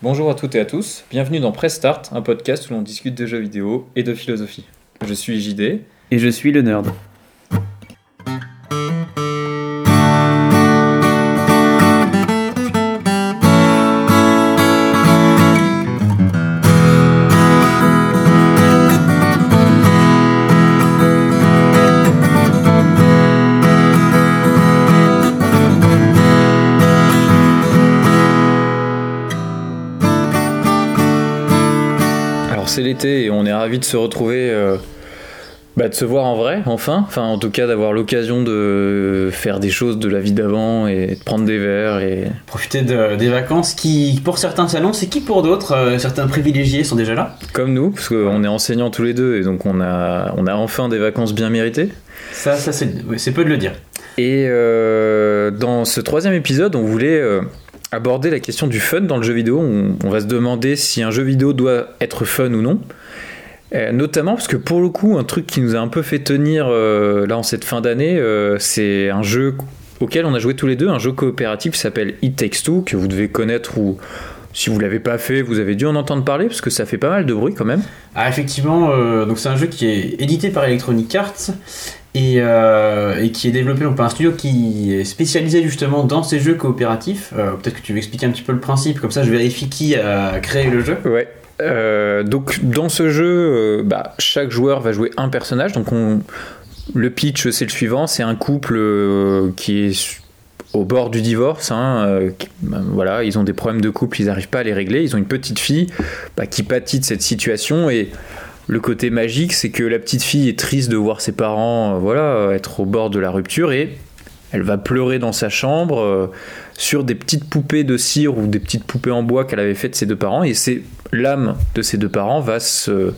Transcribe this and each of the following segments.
Bonjour à toutes et à tous, bienvenue dans Press Start, un podcast où l'on discute de jeux vidéo et de philosophie. Je suis JD. Et je suis le nerd. Et on est ravis de se retrouver, euh, bah, de se voir en vrai, enfin. Enfin, en tout cas, d'avoir l'occasion de faire des choses de la vie d'avant et de prendre des verres et Profiter de- des vacances qui, pour certains salons, c'est qui pour d'autres, euh, certains privilégiés sont déjà là? comme nous, parce qu'on est enseignants tous les deux et donc on a, on a enfin des vacances bien méritées. Ça, ça c'est peu de le dire. Et euh, dans ce troisième épisode, on voulait euh, aborder la question du fun dans le jeu vidéo. On, va se demander si un jeu vidéo doit être fun ou non. Euh, notamment parce que pour le coup, un truc qui nous a un peu fait tenir euh, là en cette fin d'année, euh, c'est un jeu auquel on a joué tous les deux, un jeu coopératif qui s'appelle It Takes Two, que vous devez connaître ou si vous l'avez pas fait, vous avez dû en entendre parler parce que ça fait pas mal de bruit quand même. Ah, effectivement, donc c'est un jeu qui est édité par Electronic Arts et, euh, et qui est développé donc, par un studio qui est spécialisé justement dans ces jeux coopératifs. Euh, Peut-être que tu veux expliquer un petit peu le principe, comme ça je vérifie qui a créé le jeu. Ouais. Euh, donc dans ce jeu, bah, chaque joueur va jouer un personnage. Donc on, le pitch c'est le suivant, c'est un couple qui est au bord du divorce. hein, ben, voilà, ils ont des problèmes de couple, ils n'arrivent pas à les régler. Ils ont une petite fille bah, qui pâtit de cette situation et le côté magique, c'est que la petite fille est triste de voir ses parents, euh, voilà, être au bord de la rupture et elle va pleurer dans sa chambre euh, sur des petites poupées de cire ou des petites poupées en bois qu'elle avait faites de ses deux parents et c'est l'âme de ses deux parents va se,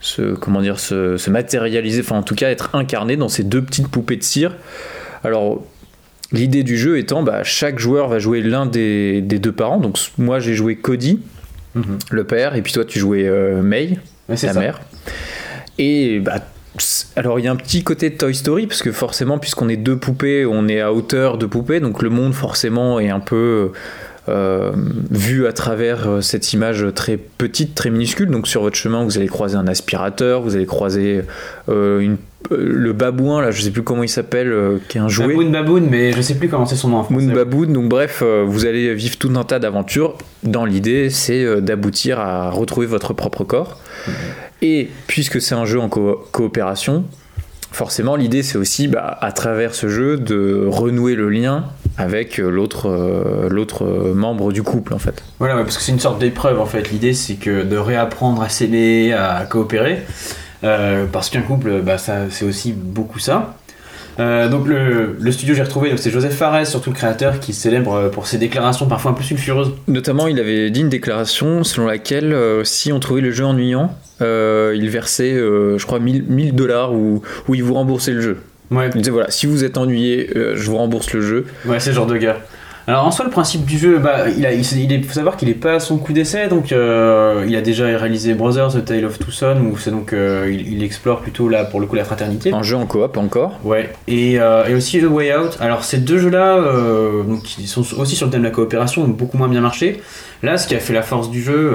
se comment dire se, se matérialiser, enfin en tout cas être incarnée dans ces deux petites poupées de cire. Alors l'idée du jeu étant, bah, chaque joueur va jouer l'un des, des deux parents. Donc moi j'ai joué Cody, Mhm. le père, et puis toi tu jouais euh, May, La ça. mère. Et bah, alors il y a un petit côté de Toy Story parce que forcément puisqu'on est deux poupées, on est à hauteur de poupées, donc le monde forcément est un peu euh, vu à travers euh, cette image très petite, très minuscule. Donc sur votre chemin vous allez croiser un aspirateur, vous allez croiser euh, une- le babouin là, je sais plus comment il s'appelle, euh, qui est un jouet. Baboon Baboon, mais je sais plus comment c'est son nom en. Moon Baboon, donc bref, euh, vous allez vivre tout un tas d'aventures. Dans l'idée, c'est euh, d'aboutir à retrouver votre propre corps. Et puisque c'est un jeu en co- coopération, forcément, l'idée c'est aussi, bah, à travers ce jeu, de renouer le lien avec euh, l'autre euh, l'autre euh, membre du couple, en fait. Voilà, ouais, parce que c'est une sorte d'épreuve en fait. L'idée c'est que de réapprendre à s'aimer, à coopérer, euh, parce qu'un couple, bah, ça, c'est aussi beaucoup ça. Euh, donc le, le studio j'ai retrouvé, donc c'est Joseph Fares, surtout le créateur, qui célèbre pour ses déclarations parfois un peu sulfureuses. Notamment, il avait dit une déclaration selon laquelle, euh, si on trouvait le jeu ennuyant, il versait, je crois, 1000 dollars ou, ou il vous remboursait le jeu. Ouais, Il disait voilà, si vous êtes ennuyé, euh, je vous rembourse le jeu. ouais, c'est ce genre de gars. Alors en soi, le principe du jeu, bah, il, a, il, s'est- il est- faut savoir qu'il est pas à son coup d'essai, donc euh, il a déjà réalisé Brothers, The Tale of Two Sons, où c'est donc euh, il, il explore plutôt là pour le coup la fraternité. Un jeu en coop encore. Ouais, et, euh, et aussi The Way Out. Alors ces deux jeux-là, ils sont aussi sur le thème de la coopération, ont beaucoup moins bien marché. Là, ce qui a fait la force du jeu,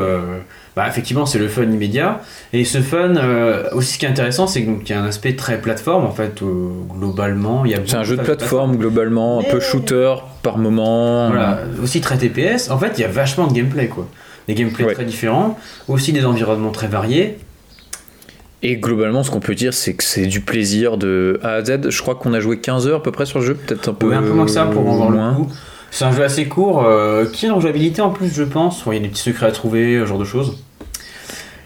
bah, effectivement, c'est le fun immédiat. Et ce fun, euh, aussi ce qui est intéressant, c'est qu'il y a un aspect très plateforme, en fait, euh, globalement. il y a C'est un jeu de plateforme globalement, un peu shooter par moment. Voilà, aussi très TPS. En fait, il y a vachement de gameplay, quoi. Des gameplays Ouais. très différents, aussi des environnements très variés. Et globalement, ce qu'on peut dire, c'est que c'est du plaisir de A à Z. Je crois qu'on a joué 15 heures à peu près sur le jeu, peut-être un peu, Ouais, un peu moins que ça pour en voir moins. le coup. C'est un jeu assez court, euh, qui est en jouabilité en plus, je pense. Bon, Il y a des petits secrets à trouver, ce genre de choses.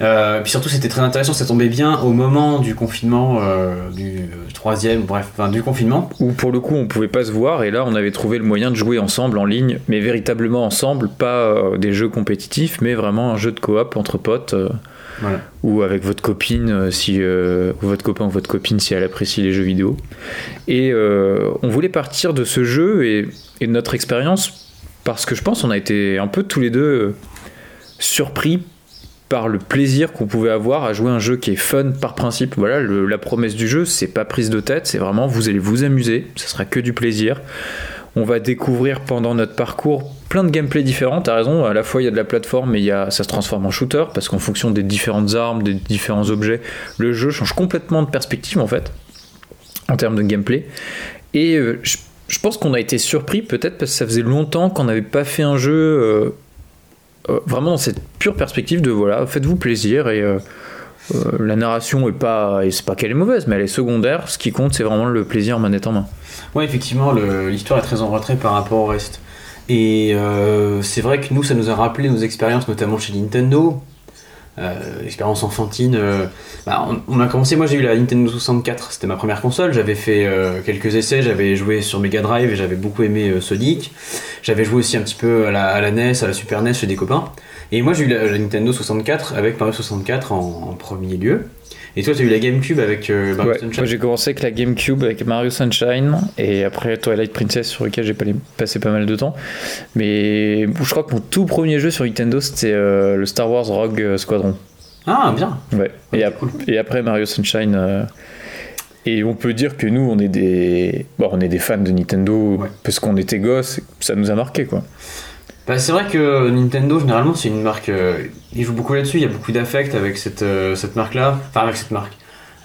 Euh, puis surtout, c'était très intéressant, ça tombait bien au moment du confinement, euh, du troisième, bref, enfin du confinement. Où pour le coup, on pouvait pas se voir, et là, on avait trouvé le moyen de jouer ensemble en ligne, mais véritablement ensemble, pas euh, des jeux compétitifs, mais vraiment un jeu de coop entre potes. Voilà. ou avec votre copine si euh, ou votre copain ou votre copine si elle apprécie les jeux vidéo et euh, on voulait partir de ce jeu et, et de notre expérience parce que je pense on a été un peu tous les deux surpris par le plaisir qu'on pouvait avoir à jouer un jeu qui est fun par principe. Voilà, la promesse du jeu, c'est pas prise de tête, c'est vraiment vous allez vous amuser, ça sera que du plaisir. on va découvrir pendant notre parcours plein de gameplay différents. T'as raison, à la fois il y a de la plateforme, mais il y a, ça se transforme en shooter parce qu'en fonction des différentes armes, des différents objets, le jeu change complètement de perspective en fait en termes de gameplay. Et euh, je, je pense qu'on a été surpris peut-être parce que ça faisait longtemps qu'on n'avait pas fait un jeu euh, euh, vraiment dans cette pure perspective de voilà, faites-vous plaisir et euh, euh, la narration est pas, et c'est pas qu'elle est mauvaise, mais elle est secondaire. Ce qui compte, c'est vraiment le plaisir manette en main. Ouais, effectivement, l'histoire est très en retrait par rapport au reste. Et c'est vrai que nous, ça nous a rappelé nos expériences, notamment chez Nintendo. Euh, expérience enfantine. euh, bah, on, a commencé, moi j'ai eu la Nintendo 64, c'était ma première console. J'avais fait euh, quelques essais, j'avais joué sur Mega Drive et j'avais beaucoup aimé Sonic. J'avais joué aussi un petit peu à la, à la NES, à la Super NES chez des copains. Et moi j'ai eu la, la Nintendo 64 avec Mario 64 en, en premier lieu. Et toi, tu as eu la GameCube avec euh, Mario Ouais, Sunshine. moi j'ai commencé avec la GameCube avec Mario Sunshine et après Twilight Princess sur lequel j'ai passé pas mal de temps. Mais je crois que mon tout premier jeu sur Nintendo c'était euh, le Star Wars Rogue Squadron. Ah, bien. Ouais. Et, Ok, ap- cool. et après Mario Sunshine. euh, Et on peut dire que nous, on est des, bon, on est des fans de Nintendo Ouais. parce qu'on était gosses, ça nous a marqué quoi. Bah, c'est vrai que Nintendo, généralement, c'est une marque. euh, ils jouent beaucoup là-dessus, il y a beaucoup d'affect avec cette, euh, cette marque-là. Enfin, avec cette marque.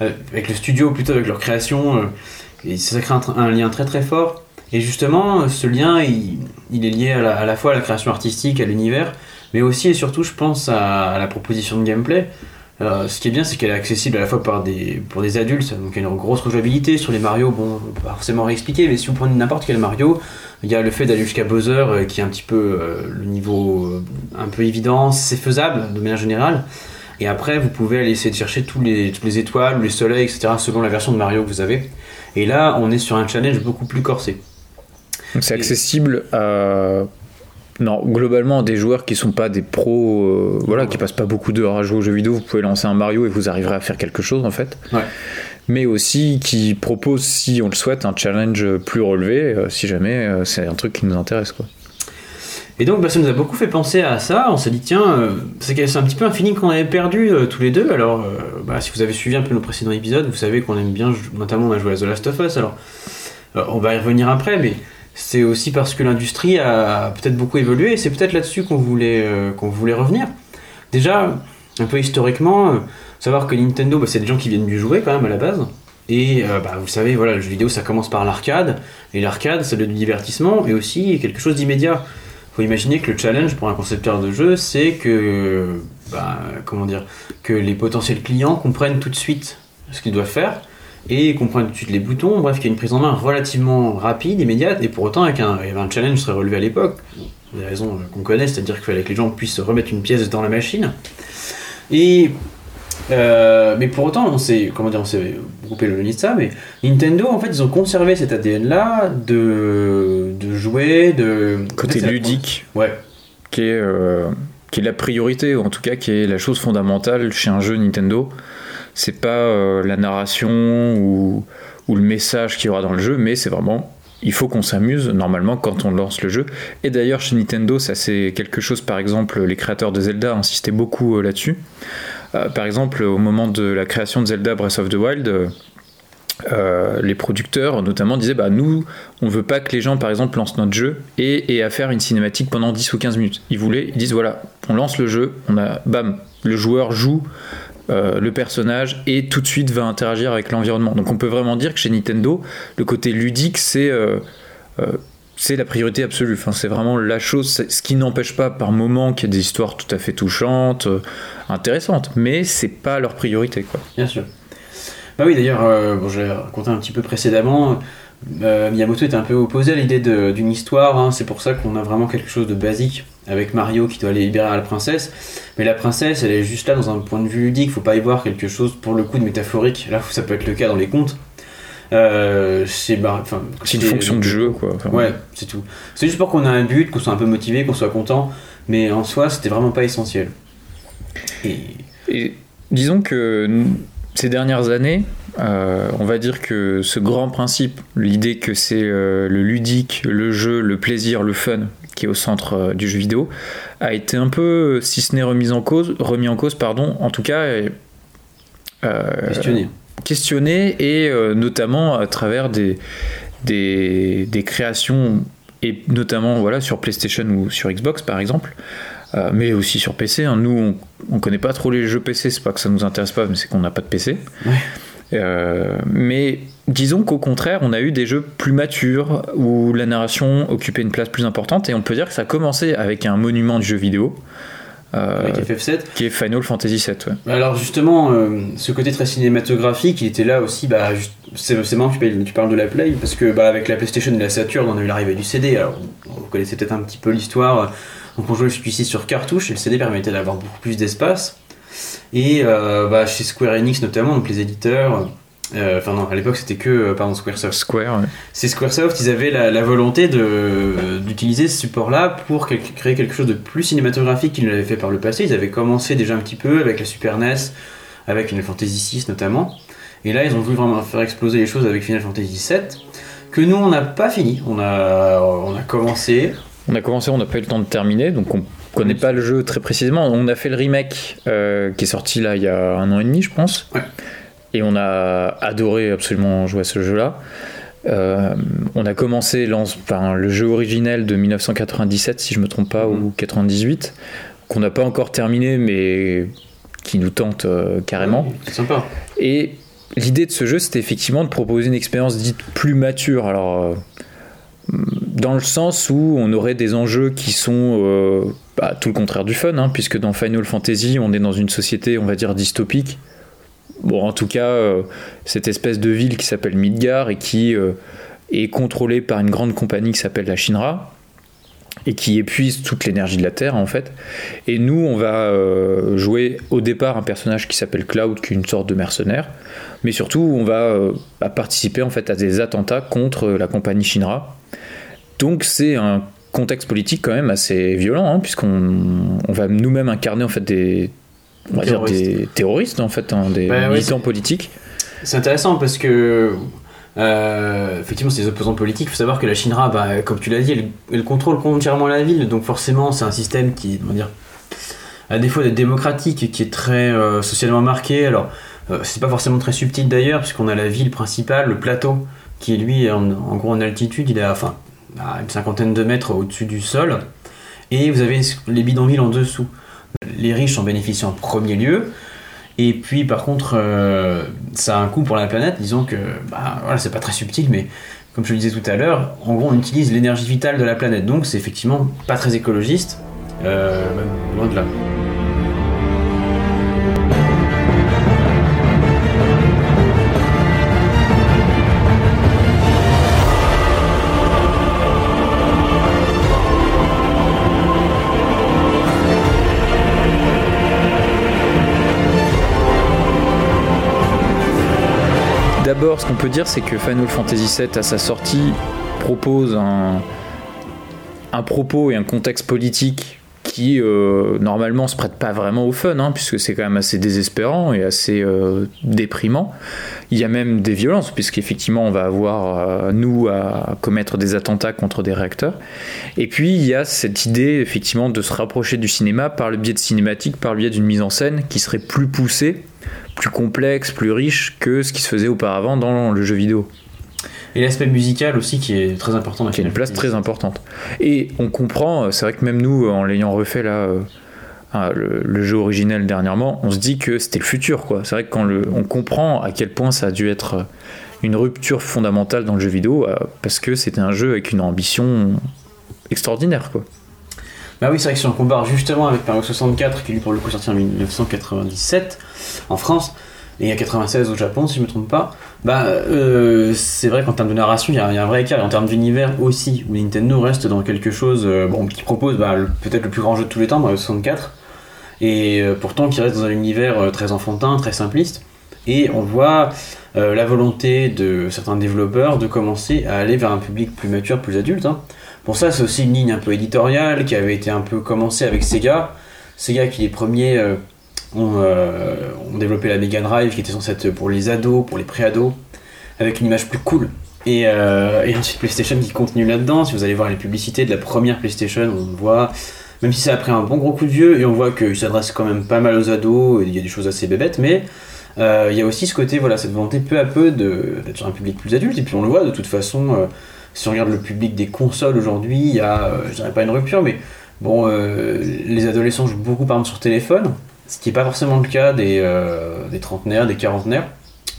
Euh, avec le studio, plutôt, avec leur création. et ça crée un, lien très très fort. Et justement, ce lien, il, il est lié à la, fois à la création artistique, à l'univers, mais aussi et surtout, je pense, à, la proposition de gameplay. Ce qui est bien, c'est qu'elle est accessible à la fois par des, pour des adultes, donc il a une grosse rejouabilité sur les Mario. Bon, pas forcément réexpliquer, mais si vous prenez n'importe quel Mario, il y a le fait d'aller jusqu'à Bowser euh, qui est un petit peu euh, le niveau euh, un peu évident, c'est faisable de manière générale. Et après, vous pouvez aller essayer de chercher tous les, toutes les étoiles, les soleils, etc. selon la version de Mario que vous avez. Et là, on est sur un challenge beaucoup plus corsé. Donc c'est accessible à non globalement des joueurs qui sont pas des pros, euh, voilà, qui passent pas beaucoup d'heures à jouer aux jeux vidéo. Vous pouvez lancer un Mario et vous arriverez à faire quelque chose en fait. Ouais. Mais aussi qui propose, si on le souhaite, un challenge plus relevé, euh, si jamais euh, c'est un truc qui nous intéresse quoi. Et donc, bah, ça nous a beaucoup fait penser à ça. On s'est dit, tiens, euh, c'est un petit peu un feeling qu'on avait perdu tous les deux. Alors, bah, si vous avez suivi un peu nos précédents épisodes, vous savez qu'on aime bien, notamment on a joué à The Last of Us. Alors, on va y revenir après, mais c'est aussi parce que l'industrie a peut-être beaucoup évolué et c'est peut-être là-dessus qu'on voulait, euh, voulait revenir. Déjà, un peu historiquement, euh, savoir que Nintendo, bah, c'est des gens qui viennent du jouer quand même à la base. Et euh, bah, vous savez, voilà, le jeu vidéo ça commence par l'arcade, et l'arcade c'est le divertissement et aussi quelque chose d'immédiat faut imaginer que le challenge pour un concepteur de jeu, c'est que, bah, comment dire, que les potentiels clients comprennent tout de suite ce qu'ils doivent faire et comprennent tout de suite les boutons. Bref, qu'il y a une prise en main relativement rapide, immédiate, et pour autant, avec un, il y avait un challenge serait relevé à l'époque. Pour des raisons euh, qu'on connaît, c'est-à-dire qu'il fallait que les gens puissent remettre une pièce dans la machine. Et euh, mais pour autant, on s'est, comment dire, on s'est beaucoup éloigné de ça, mais Nintendo, en fait, ils ont conservé cet ADN-là de, de jouer, de... Côté ludique, Ouais, qui est euh, qui est la priorité ou en tout cas qui est la chose fondamentale chez un jeu Nintendo. C'est pas euh, la narration ou, le message qu'il y aura dans le jeu, mais c'est vraiment il faut qu'on s'amuse normalement quand on lance le jeu. Et d'ailleurs chez Nintendo, ça c'est quelque chose par exemple les créateurs de Zelda insistaient beaucoup euh, là-dessus. Euh, par exemple au moment de la création de Zelda Breath of the Wild. les producteurs notamment disaient bah nous on veut pas que les gens par exemple lancent notre jeu et, et à faire une cinématique pendant 10 ou 15 minutes ils voulaient ils disent voilà on lance le jeu on a bam le joueur joue euh, le personnage et tout de suite va interagir avec l'environnement donc on peut vraiment dire que chez Nintendo le côté ludique c'est euh, euh, la priorité absolue enfin, c'est vraiment la chose ce qui n'empêche pas par moment qu'il y ait des histoires tout à fait touchantes intéressantes mais c'est pas leur priorité bien sûr. Bah oui, d'ailleurs, bon, je l'ai raconté un petit peu précédemment. Miyamoto était un peu opposé à l'idée d'une histoire. hein. C'est pour ça qu'on a vraiment quelque chose de basique avec Mario qui doit aller libérer la princesse. Mais la princesse, elle est juste là dans un point de vue ludique. Faut pas y voir quelque chose pour le coup de métaphorique. Là, ça peut être le cas dans les contes. Euh, c'est bah, une fonction de jeu quoi Enfin, Ouais, c'est tout. C'est juste pour qu'on ait un but, qu'on soit un peu motivé, qu'on soit content. Mais en soi, c'était vraiment pas essentiel. Et Et disons que ces dernières années, euh, on va dire que ce grand principe, l'idée que c'est euh, le ludique, le jeu, le plaisir, le fun qui est au centre euh, du jeu vidéo, a été un peu, si ce n'est remis en cause, remis en cause, pardon, en tout cas euh, questionner. questionné et euh, notamment à travers des, des, des créations et notamment voilà, sur PlayStation ou sur Xbox par exemple, euh, mais aussi sur PC. hein. Nous, on, on connaît pas trop les jeux PC, c'est pas que ça nous intéresse pas, mais c'est qu'on n'a pas de PC. Ouais. Mais disons qu'au contraire, on a eu des jeux plus matures où la narration occupait une place plus importante, et on peut dire que ça a commencé avec un monument du jeu vidéo. euh, Avec FF7. qui est Final Fantasy VII. ouais. Alors justement, euh, ce côté très cinématographique, il était là aussi. Bah, c'est marrant que tu parles- tu parles de la Play parce que bah, avec la PlayStation et la Saturn, on a eu l'arrivée du CD. Alors, vous connaissez peut-être un petit peu l'histoire. Donc on jouait celui-ci sur cartouche et le CD permettait d'avoir beaucoup plus d'espace. Et euh, bah, chez Square Enix notamment, donc les éditeurs. Euh, Enfin non, à l'époque c'était que euh, pardon Squaresoft. Square, ouais. C'est Squaresoft, ils avaient la, la volonté de- d'utiliser ce support-là pour quel- créer quelque chose de plus cinématographique qu'ils ne l'avaient fait par le passé. Ils avaient commencé déjà un petit peu avec la Super NES, avec Final Fantasy VI notamment. Et là, ils ont voulu vraiment faire exploser les choses avec Final Fantasy VII, que nous, on n'a pas fini. On a, on a commencé. On a commencé, on n'a pas eu le temps de terminer, donc on connaît pas le jeu très précisément. On a fait le remake euh, qui est sorti là il y a un an et demi, je pense. Ouais. Et on a adoré absolument jouer à ce jeu-là. Euh, on a commencé enfin, le jeu originel de 1997, si je me trompe pas, Mhm. ou 98, qu'on n'a pas encore terminé, mais qui nous tente euh, carrément. C'est sympa. Et l'idée de ce jeu, c'était effectivement de proposer une expérience dite plus mature. Alors, euh, dans le sens où on aurait des enjeux qui sont bah, tout le contraire du fun, hein, puisque dans Final Fantasy, on est dans une société, on va dire, dystopique. Bon, en tout cas, euh, cette espèce de ville qui s'appelle Midgar et qui euh, est contrôlée par une grande compagnie qui s'appelle la Shinra et qui épuise toute l'énergie de la Terre en fait. Et nous, on va euh, jouer au départ un personnage qui s'appelle Cloud, qui est une sorte de mercenaire, mais surtout on va bah, participer en fait à des attentats contre la compagnie Shinra. Donc c'est un contexte politique quand même assez violent, hein, puisqu'on on va nous-mêmes incarner en fait des on va dire des terroristes en fait, hein, des Bah ouais, militants politiques. C'est intéressant parce que euh, effectivement c'est des opposants politiques. Il faut savoir que la Shinra, bah, comme tu l'as dit, elle, elle contrôle entièrement la ville, donc forcément c'est un système qui, comment dire, à défaut d'être démocratique, et qui est très euh, socialement marqué. Alors euh, c'est pas forcément très subtil d'ailleurs, puisqu'on a la ville principale, le plateau, qui est lui en, en gros en altitude, il est à, enfin à une cinquantaine de mètres au-dessus du sol, et vous avez les bidonvilles en dessous. Les riches en bénéficient en premier lieu. Et puis par contre, euh, ça a un coût pour la planète. Disons que, bah, voilà, c'est pas très subtil, mais comme je le disais tout à l'heure, en gros, on utilise l'énergie vitale de la planète. Donc c'est effectivement pas très écologiste, euh, loin de là. D'abord, ce qu'on peut dire, c'est que Final Fantasy VII, à sa sortie, propose un, un propos et un contexte politique qui, euh, normalement, se prête pas vraiment au fun, hein, puisque c'est quand même assez désespérant et assez euh, déprimant. Il y a même des violences, puisqu'effectivement, on va avoir, euh, nous, à commettre des attentats contre des réacteurs. Et puis, il y a cette idée, effectivement, de se rapprocher du cinéma par le biais de cinématiques, par le biais d'une mise en scène qui serait plus poussée plus complexe, plus riche que ce qui se faisait auparavant dans le jeu vidéo, Et l'aspect musical aussi qui est très important. dans qui a une place très importante. Et on comprend, c'est vrai que même nous, en l'ayant refait là, euh, ah, le, le jeu originel dernièrement, on se dit que c'était le futur, quoi. C'est vrai que quand le, on comprend à quel point ça a dû être euh, une rupture fondamentale dans le jeu vidéo, euh, parce que c'était un jeu avec une ambition extraordinaire, quoi. Bah oui, c'est vrai que si on compare justement avec Mario 64, qui lui pour le coup sorti en 1997 en France, et à 96 au Japon, si je me trompe pas, bah euh, c'est vrai qu'en termes de narration, il y, a un vrai écart, et en termes d'univers aussi, où Nintendo reste dans quelque chose euh, bon, qui propose bah, peut-être le plus grand jeu de tous les temps, Mario 64, et euh, pourtant qui reste dans un univers très enfantin, très simpliste. Et on voit la volonté de certains développeurs de commencer à aller vers un public plus mature, plus adulte. hein. Pour ça, c'est aussi une ligne un peu éditoriale qui avait été un peu commencée avec Sega. Sega qui les premiers ont, euh, développé la Mega Drive qui était censée être pour les ados, pour les pré-ados, avec une image plus cool. Et, euh, ensuite PlayStation qui continue là-dedans. Si vous allez voir les publicités de la première PlayStation, on voit, même si ça a pris un bon gros coup de vieux, et on voit qu'il s'adresse quand même pas mal aux ados, il y a des choses assez bébêtes, mais euh, il y a aussi ce côté, voilà, cette volonté peu à peu d'être sur un public plus adulte, et puis on le voit de toute façon. euh, si on regarde le public des consoles aujourd'hui, il y a, je dirais pas une rupture, mais bon, les adolescents jouent beaucoup par exemple sur téléphone, ce qui n'est pas forcément le cas des, des trentenaires, des quarantenaires.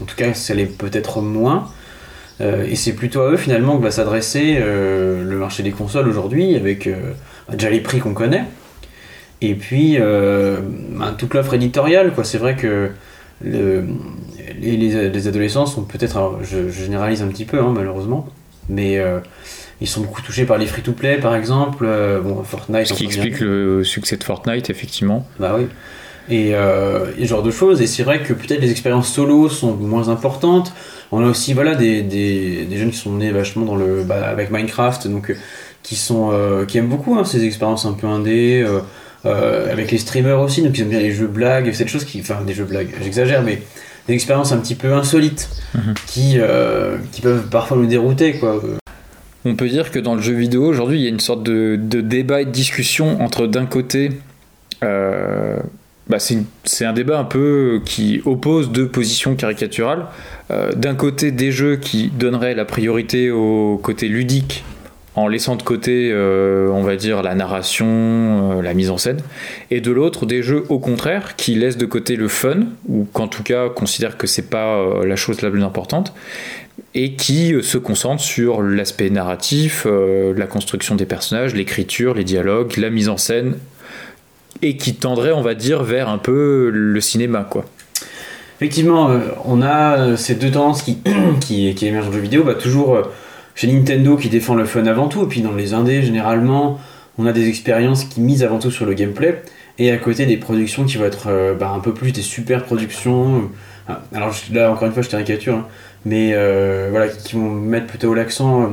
En tout cas, ça l'est peut-être moins. Euh, et c'est plutôt à eux finalement que va s'adresser euh, le marché des consoles aujourd'hui, avec euh, déjà les prix qu'on connaît, et puis ben, toute l'offre éditoriale. Quoi. C'est vrai que le, les, adolescents sont peut-être, je, généralise un petit peu hein, malheureusement, mais ils sont beaucoup touchés par les free-to-play par exemple, bon, Fortnite. Ce qui explique le succès de Fortnite effectivement. Bah oui. Et, et, ce genre de choses. Et c'est vrai que peut-être les expériences solo sont moins importantes. On a aussi voilà, des, des, des jeunes qui sont nés vachement dans le, bah, avec Minecraft, donc euh, qui, sont, euh, qui aiment beaucoup hein, ces expériences un peu indé. Euh, avec les streamers aussi, donc ils aiment bien les jeux blagues, cette chose qui. Enfin, des jeux blagues, j'exagère, mais des expériences un petit peu insolites mhm. qui, qui peuvent parfois nous dérouter, quoi. On peut dire que dans le jeu vidéo, aujourd'hui, il y a une sorte de, de débat et de discussion entre d'un côté bah, c'est un débat un peu qui oppose deux positions caricaturales. Euh, d'un côté, des jeux qui donneraient la priorité au côté ludique en laissant de côté, euh, on va dire, la narration, euh, la mise en scène, et de l'autre, des jeux au contraire qui laissent de côté le fun, ou qu'en tout cas considèrent que c'est pas la chose la plus importante, et qui se concentrent sur l'aspect narratif, la construction des personnages, l'écriture, les dialogues, la mise en scène, et qui tendrait, on va dire, vers un peu le cinéma, quoi. Effectivement, euh, on a euh, ces deux tendances qui, qui, émergent en jeu vidéo. Bah, toujours euh, chez Nintendo qui défend le fun avant tout, et puis dans les indés, généralement, on a des expériences qui misent avant tout sur le gameplay, et à côté des productions qui vont être bah, un peu plus des super productions. alors là, encore une fois, je caricature, hein, mais voilà, qui vont mettre plutôt l'accent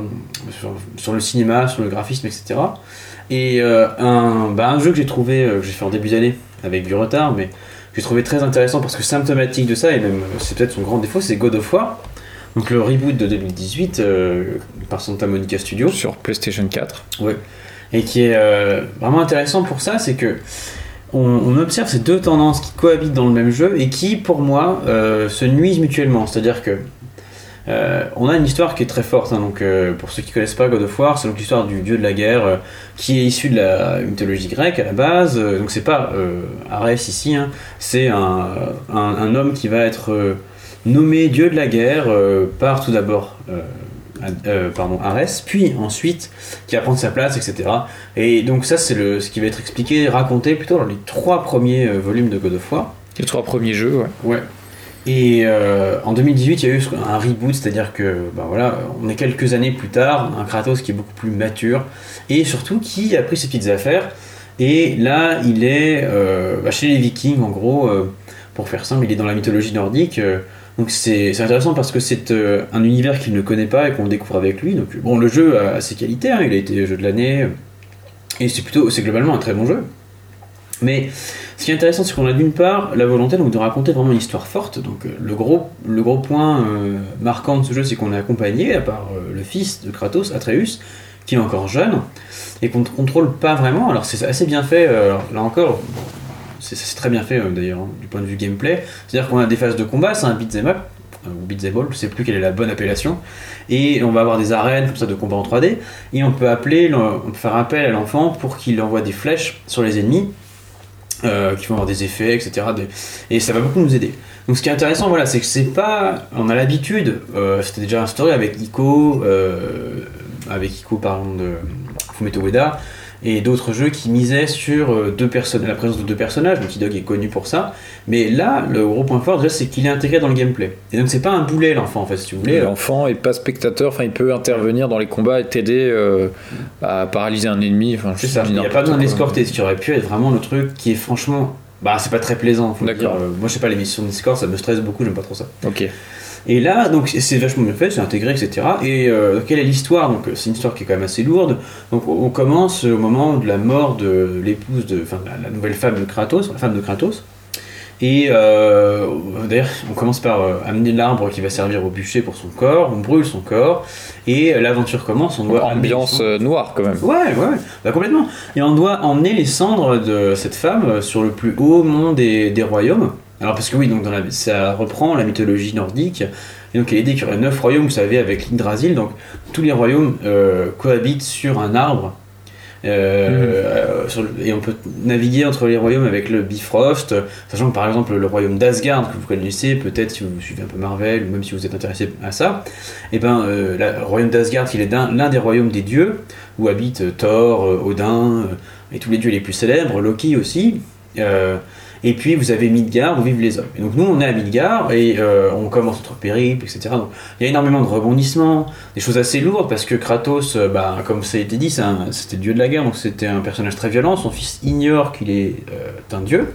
sur, le cinéma, sur le graphisme, etc. Et euh, un, bah, un jeu que j'ai trouvé, euh, que j'ai fait en début d'année, avec du retard, mais que j'ai trouvé très intéressant parce que symptomatique de ça, et même euh, c'est peut-être son grand défaut, c'est God of War. Donc le reboot de 2018 par Santa Monica Studio. Sur PlayStation 4. Ouais. Et qui est vraiment intéressant pour ça, c'est que on, observe ces deux tendances qui cohabitent dans le même jeu et qui, pour moi, se nuisent mutuellement. C'est-à-dire que euh, on a une histoire qui est très forte. Hein, donc, euh, pour ceux qui connaissent pas God of War, c'est donc l'histoire du dieu de la guerre euh, qui est issu de la mythologie grecque à la base. donc, c'est pas Arès ici, hein, c'est un, homme qui va être nommé dieu de la guerre par tout d'abord. pardon, Arès, puis ensuite qui va prendre sa place, etc. Et donc ça c'est ce qui va être expliqué, raconté plutôt dans les trois premiers volumes de God of War. Les trois premiers jeux, ouais. Ouais. Et euh, en 2018, il y a eu un reboot, c'est-à-dire que ben voilà, on est quelques années plus tard, un Kratos qui est beaucoup plus mature et surtout qui a pris ses petites affaires. Et là, il est euh, bah, chez les Vikings, en gros, euh, pour faire simple, il est dans la mythologie nordique. donc c'est intéressant parce que c'est un univers qu'il ne connaît pas et qu'on découvre avec lui. Donc bon, le jeu a, ses qualités, hein, il a été jeu de l'année et c'est plutôt, c'est globalement un très bon jeu. Mais ce qui est intéressant, c'est qu'on a d'une part la volonté donc, de raconter vraiment une histoire forte. Donc, euh, le, gros, le gros point euh, marquant de ce jeu, c'est qu'on est accompagné, à part euh, le fils de Kratos, Atreus, qui est encore jeune, et qu'on ne contrôle pas vraiment. Alors, c'est assez bien fait, là encore, c'est très bien fait d'ailleurs, hein, du point de vue gameplay. C'est-à-dire qu'on a des phases de combat, c'est un beat'em up, ou beat'em all, je sais plus quelle est la bonne appellation, et on va avoir des arènes comme ça de combat en 3D, et on peut appeler, on peut faire appel à l'enfant pour qu'il envoie des flèches sur les ennemis euh, qui vont avoir des effets, etc. Et ça va beaucoup nous aider. Donc ce qui est intéressant, voilà, c'est que c'est pas, on a l'habitude, euh, c'était déjà instauré avec Ico, euh, avec Ico parlons de Fumeto Ueda, et d'autres jeux qui misaient sur euh, deux la présence de deux personnages. Naughty Dog est connu pour ça. Mais là, le gros point fort, déjà, c'est qu'il est intégré dans le gameplay. Et donc, c'est pas un boulet, l'enfant, en fait, si tu voulais. L'enfant est pas spectateur, enfin, il peut intervenir dans les combats et t'aider euh, à paralyser un ennemi. c'est ça, il n'y a pas besoin d'escorter, ce qui aurait pu être vraiment le truc qui est franchement. Bah, c'est pas très plaisant, faut dire. Euh, moi, je sais pas, les missions d'escorte, ça me stresse beaucoup, j'aime pas trop ça. Ok. Et là, donc c'est vachement bien fait, c'est intégré, etc. Et euh, quelle est l'histoire? Donc c'est une histoire qui est quand même assez lourde. Donc on commence au moment de la mort de l'épouse de, enfin la, nouvelle femme de Kratos, la femme de Kratos. Et euh, d'ailleurs, on commence par euh, amener l'arbre qui va servir au bûcher pour son corps, on brûle son corps, et l'aventure commence. On doit ambiance noire quand même. Ouais, ouais, bah, complètement. Et on doit emmener les cendres de cette femme sur le plus haut mont des, des royaumes Alors parce que oui, donc dans la- ça reprend la mythologie nordique. Et donc il est dit qu'il y aurait neuf royaumes, vous savez, avec l'Yggdrasil. Donc tous les royaumes euh, cohabitent sur un arbre. Euh, sur le- et on peut naviguer entre les royaumes avec le Bifrost, sachant que par exemple le royaume d'Asgard que vous connaissez peut-être si vous suivez un peu Marvel ou même si vous êtes intéressé à ça, et ben euh, la- le royaume d'Asgard il est l'un des royaumes des dieux où habitent Thor, Odin et tous les dieux les plus célèbres, Loki aussi. Et puis vous avez Midgard où vivent les hommes. Et donc nous on est à Midgard et euh, on commence notre périple, etc. Donc il y a énormément de rebondissements, des choses assez lourdes parce que Kratos, euh, bah, comme ça a été dit, c'était dieu de la guerre, donc c'était un personnage très violent. Son fils ignore qu'il est euh, un dieu.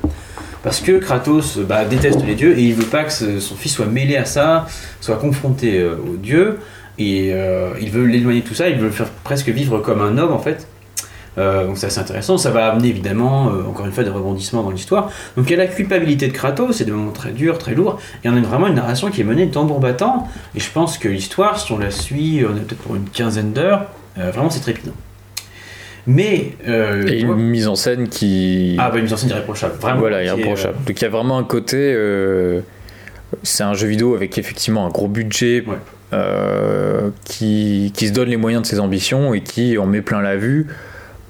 Parce que Kratos bah, déteste les dieux et il veut pas que son fils soit mêlé à ça, soit confronté aux dieux. Et il veut l'éloigner de tout ça, il veut le faire presque vivre comme un homme en fait. Euh, donc c'est assez intéressant, ça va amener évidemment, euh, encore une fois, des rebondissements dans l'histoire. Donc il y a la culpabilité de Kratos, c'est des moments très durs, très lourds, et on a vraiment une narration qui est menée de tambour battant, et je pense que l'histoire, si on la suit, on est peut-être pour une quinzaine d'heures, euh, vraiment c'est trépidant. Mais... euh, Et une vois- mise en scène qui. Ah bah une mise en scène irréprochable, vraiment. voilà, est, irréprochable. Donc il y a vraiment un côté. euh, c'est un jeu vidéo avec effectivement un gros budget Ouais. euh, qui, qui se donne les moyens de ses ambitions et qui en met plein la vue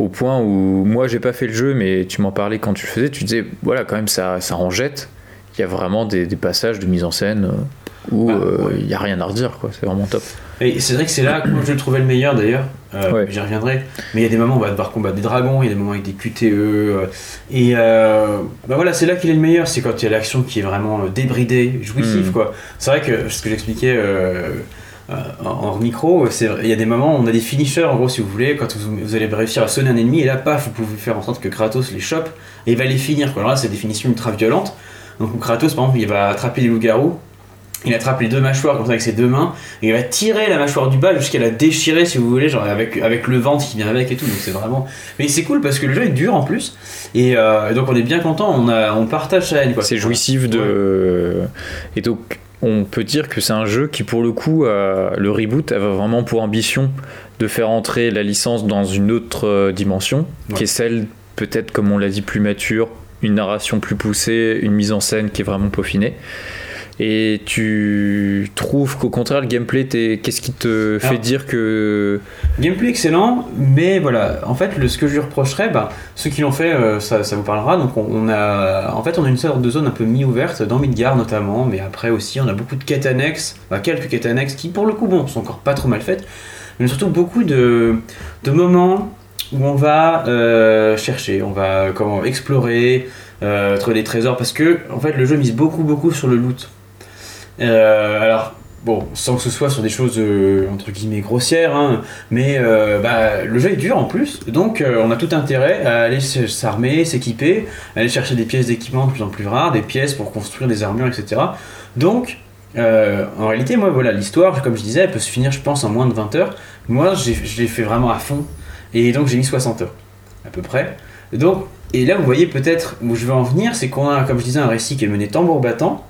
au point où moi j'ai pas fait le jeu mais tu m'en parlais quand tu le faisais tu disais voilà quand même ça, ça en jette il y a vraiment des, des passages de mise en scène euh, où Ah, euh, ouais. il y a rien à redire quoi c'est vraiment top Et c'est vrai que c'est là que je le trouvais le meilleur d'ailleurs. Euh, Ouais. J'y reviendrai. Mais il y a des moments où on va devoir combattre des dragons, il y a des moments avec des QTE. euh, et bah voilà, c'est là qu'il est le meilleur. C'est quand il y a l'action qui est vraiment débridée, jouissive Mm. quoi. C'est vrai que ce que j'expliquais. Euh, euh, micro, vrai, il y a des moments où on a des finishers en gros si vous voulez, quand vous, vous allez réussir à sonner un ennemi et là paf vous pouvez faire en sorte que Kratos les chope et il va les finir quoi. Alors là c'est des finitions ultra violentes. Donc Kratos par exemple il va attraper les loups-garous, il attrape les deux mâchoires comme ça avec ses deux mains et il va tirer la mâchoire du bas jusqu'à la déchirer si vous voulez, genre avec, avec le ventre qui vient avec et tout. Donc c'est vraiment. Mais c'est cool parce que le jeu est dur en plus et, euh, et donc on est bien content, on, a, on partage sa haine c'est jouissif de et donc on peut dire que c'est un jeu qui pour le coup a- le reboot avait vraiment pour ambition de faire entrer la licence dans une autre euh, dimension Ouais. qui est celle peut-être comme on l'a dit plus mature une narration plus poussée une mise en scène qui est vraiment peaufinée et tu trouves qu'au contraire le gameplay t'es- qu'est-ce qui te fait Alors- dire que Gameplay excellent, mais voilà, en fait, le, ce que je lui reprocherais, bah, ceux qui l'ont fait, euh, ça, ça vous parlera. Donc, on, on a, en fait, on a une sorte de zone un peu mi-ouverte dans Midgard notamment, mais après aussi, on a beaucoup de quêtes annexes, bah, quelques quêtes annexes qui, pour le coup, bon, sont encore pas trop mal faites, mais surtout beaucoup de, de moments où on va euh, chercher, on va comment explorer, euh, trouver des trésors, parce que, en fait, le jeu mise beaucoup, beaucoup sur le loot. Euh, alors, bon, sans que ce soit sur des choses euh, entre guillemets grossières, hein, mais euh, bah, le jeu est dur en plus, donc on a tout intérêt à aller s'armer, s'équiper, aller chercher des pièces d'équipement de plus en plus rares, des pièces pour construire des armures, etc. Donc, en réalité, moi, voilà, l'histoire, comme je disais, elle peut se finir, je pense, en moins de 20 heures. Moi, je l'ai fait vraiment à fond, et donc j'ai mis 60 heures, à peu près. Donc, et là, vous voyez peut-être où je veux en venir, c'est qu'on a, comme je disais, un récit qui est mené tambour battant,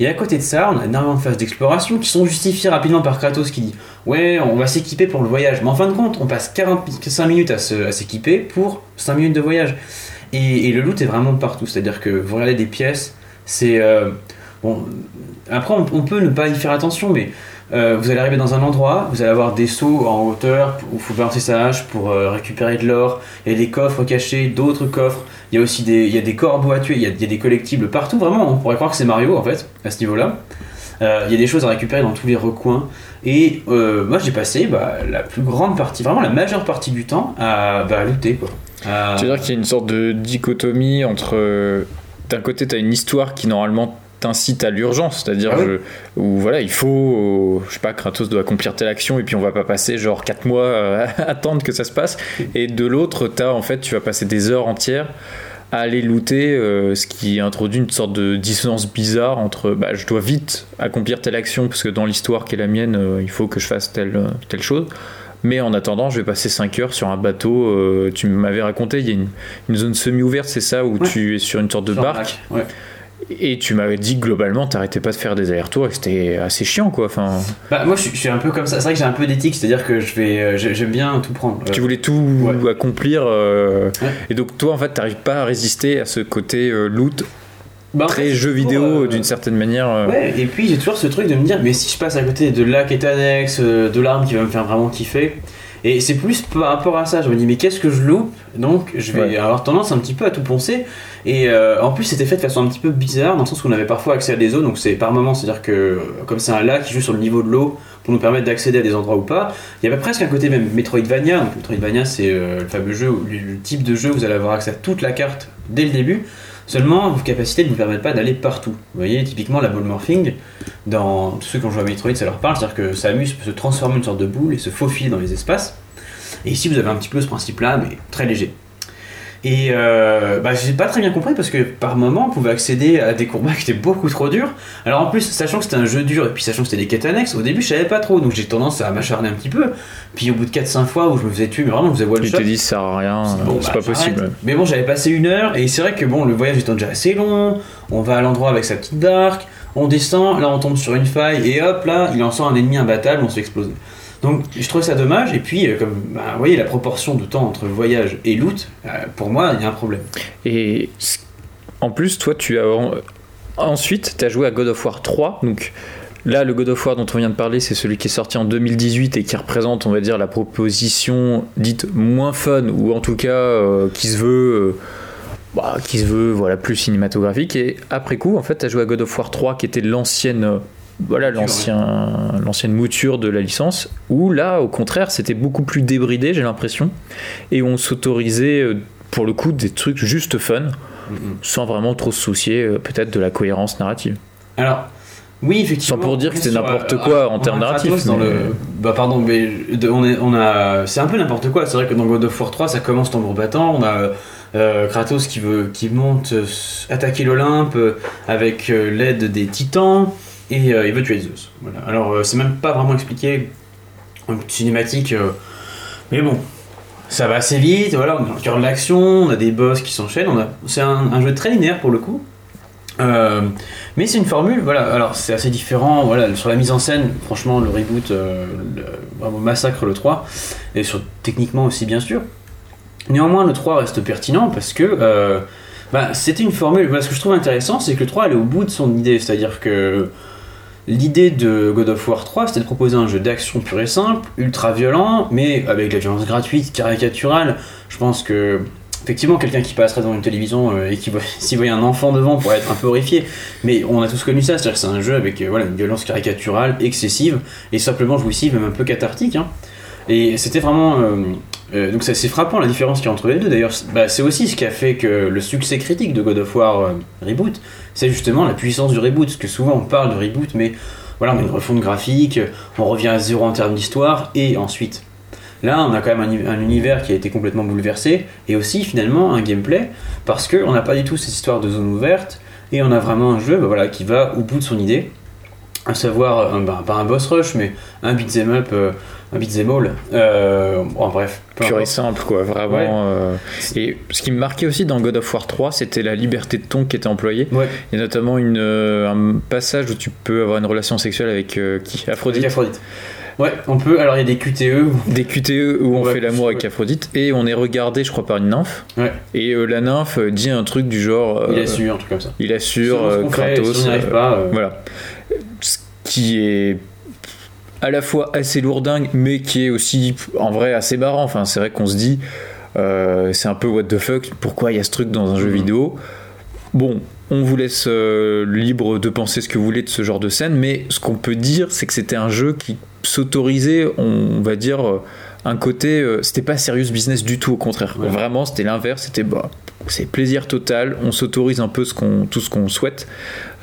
et à côté de ça, on a énormément de phases d'exploration qui sont justifiées rapidement par Kratos qui dit Ouais, on va s'équiper pour le voyage. Mais en fin de compte, on passe 45 minutes à s'équiper pour 5 minutes de voyage. Et, le loot est vraiment partout. C'est-à-dire que vous regardez des pièces, c'est. euh, bon, après, on, peut ne pas y faire attention, mais euh, vous allez arriver dans un endroit, vous allez avoir des sauts en hauteur où il faut balancer sa hache pour euh, récupérer de l'or. Il y a des coffres cachés, d'autres coffres. Il y a aussi des, il y a des corbeaux à tuer, il y a, des collectibles partout. Vraiment, on pourrait croire que c'est Mario en fait, à ce niveau-là. Euh, il y a des choses à récupérer dans tous les recoins. Et euh, moi, j'ai passé bah, la plus grande partie, vraiment la majeure partie du temps à bah, looter. Quoi. À- Tu veux dire qu'il y a une sorte de dichotomie entre. euh, D'un côté, tu as une histoire qui normalement t'incite à l'urgence, c'est-à-dire Ah oui. où voilà, il faut, je sais pas, Kratos doit accomplir telle action et puis on va pas passer genre 4 mois euh, à attendre que ça se passe. Et de l'autre, t'as en fait, tu vas passer des heures entières à aller looter, euh, ce qui introduit une sorte de dissonance bizarre entre bah, je dois vite accomplir telle action parce que dans l'histoire qui est la mienne, euh, il faut que je fasse telle, telle chose. Mais en attendant, je vais passer 5 heures sur un bateau. euh, tu m'avais raconté, il y a une, une zone semi-ouverte, c'est ça, où Ouais. tu es sur une sorte de barque. Ouais. Et tu m'avais dit que globalement, t'arrêtais pas de faire des allers-retours et que c'était assez chiant, quoi. Enfin, Bah, moi, je suis, je suis un peu comme ça. C'est vrai que j'ai un peu d'éthique, c'est-à-dire que je vais, euh, j'ai- j'aime bien tout prendre. Euh, tu voulais tout Ouais. accomplir. euh, Ouais. Et donc, toi, en fait, t'arrives pas à résister à ce côté euh, loot Bah, très jeu vidéo euh, d'une certaine manière. euh, Ouais, et puis j'ai toujours ce truc de me dire, mais si je passe à côté de la quête annexe, de l'arme qui va me faire vraiment kiffer, et c'est plus par rapport à ça, je me dis, mais qu'est-ce que je loupe Donc je vais Ouais. avoir tendance un petit peu à tout poncer, et euh, en plus c'était fait de façon un petit peu bizarre, dans le sens où on avait parfois accès à des zones, donc c'est par moment, c'est-à-dire que euh, comme c'est un lac qui joue sur le niveau de l'eau, pour nous permettre d'accéder à des endroits ou pas, il y avait presque un côté même Metroidvania, donc Metroidvania c'est euh, le fameux jeu, le type de jeu où vous allez avoir accès à toute la carte dès le début, Seulement, vos capacités ne vous permettent pas d'aller partout. Vous voyez, typiquement, la ball morphing, dans tous ceux qui ont joué à Metroid, ça leur parle, c'est-à-dire que Samus peut se transformer en une sorte de boule et se faufiler dans les espaces. Et ici, vous avez un petit peu ce principe-là, mais très léger. Et euh, bah, j'ai pas très bien compris parce que par moment, on pouvait accéder à des combats qui étaient beaucoup trop durs. Alors en plus, sachant que c'était un jeu dur et puis sachant que c'était des quêtes annexes, au début, je savais pas trop, donc j'ai tendance à m'acharner un petit peu. Puis au bout de 4-5 fois où je me faisais tuer, mais vraiment, je me faisais one Tu shot. te dis ça sert à rien, C'est bon, bah, pas possible. Mais bon, j'avais passé une heure et c'est vrai que bon, le voyage étant déjà assez long, on va à l'endroit avec sa petite barque, on descend, là on tombe sur une faille et hop, là il en sort un ennemi imbattable, on se fait exploser. Donc je trouvais ça dommage et puis euh, comme bah, vous voyez la proportion de temps entre voyage et loot, euh, pour moi il y a un problème. Et en plus, toi, tu as en- ensuite, tu as joué à God of War 3. Donc là, le God of War dont on vient de parler, c'est celui qui est sorti en 2018 et qui représente, on va dire, la proposition dite moins fun ou en tout cas euh, qui se veut. bah, qui se veut voilà plus cinématographique et après coup en fait tu as joué à God of War 3 qui était l'ancienne voilà l'ancien l'ancienne mouture de la licence où là au contraire c'était beaucoup plus débridé j'ai l'impression et on s'autorisait euh, pour le coup des trucs juste fun sans vraiment trop se soucier euh, peut-être de la cohérence narrative. Alors, oui, effectivement. Sans pour dire que sur, n'importe euh, quoi en termes narratifs, Dans mais- le... Bah, pardon, mais on, est, on a. C'est un peu n'importe quoi. C'est vrai que dans God of War 3, ça commence tambour battant. On a euh, Kratos qui, veut, qui monte attaquer l'Olympe avec l'aide des titans et euh, il veut tuer Zeus. Voilà. Alors, euh, c'est même pas vraiment expliqué en cinématique. euh, mais bon. Ça va assez vite, voilà, on est dans le cœur de l'action, on a des boss qui s'enchaînent, on a... c'est un, jeu très linéaire pour le coup. Mais c'est une formule, voilà. Alors c'est assez différent, voilà. Sur la mise en scène, franchement, le reboot, massacre le 3, et sur techniquement aussi bien sûr. Néanmoins, le 3 reste pertinent parce que bah, c'était une formule. Ce que je trouve intéressant, c'est que le 3 allait au bout de son idée, c'est-à-dire que l'idée de God of War 3, c'était de proposer un jeu d'action pur et simple, ultra violent, mais avec la violence gratuite, caricaturale. Je pense que effectivement, quelqu'un qui passerait devant une télévision euh, et qui s'il voyait un enfant devant pourrait être un peu horrifié. Mais on a tous connu ça, c'est-à-dire que c'est un jeu avec euh, une violence caricaturale, excessive, et simplement jouissive, même un peu cathartique. hein. Et c'était vraiment. euh, donc c'est assez frappant la différence qu'il y a entre les deux. D'ailleurs, c'est- bah, c'est aussi ce qui a fait que le succès critique de God of War Reboot, c'est justement la puissance du reboot. Parce que souvent on parle de reboot, mais voilà, on a une refonte graphique, on revient à zéro en termes d'histoire, et ensuite. Là, on a quand même un, uni- un univers qui a été complètement bouleversé, et aussi finalement un gameplay, parce qu'on n'a pas du tout cette histoire de zone ouverte, et on a vraiment un jeu bah, voilà, qui va au bout de son idée, à savoir, un, bah, pas un boss rush, mais un beat'em up, euh, un beat'em all. Euh, bon, bref. Pur et simple, quoi, vraiment. Ouais. euh, Et ce qui me marquait aussi dans God of War 3, c'était la liberté de ton qui était employée. Ouais, Il y a notamment une, euh, un passage où tu peux avoir une relation sexuelle avec euh, qui? Aphrodite. avec Aphrodite. Ouais, on peut. Alors il y a des QTE. où- Des QTE où on fait l'amour avec ouais. Aphrodite et on est regardé, je crois, par une nymphe. Ouais. Et euh, la nymphe euh, dit un truc du genre. euh, Il assure, un truc comme ça. Il assure euh, Kratos. si on euh, pas. euh, Voilà. Qui est à la fois assez lourdingue, mais qui est aussi en vrai assez marrant. Enfin, c'est vrai qu'on se dit, euh, c'est un peu what the fuck, pourquoi il y a ce truc dans un jeu Mhm. vidéo? Bon, on vous laisse euh, libre de penser ce que vous voulez de ce genre de scène, mais ce qu'on peut dire, c'est que c'était un jeu qui s'autorisait, on va dire, euh, un côté. euh, c'était pas serious business du tout, au contraire. Ouais. Vraiment, c'était l'inverse. C'était bah, c'est plaisir total. On s'autorise un peu ce qu'on, tout ce qu'on souhaite,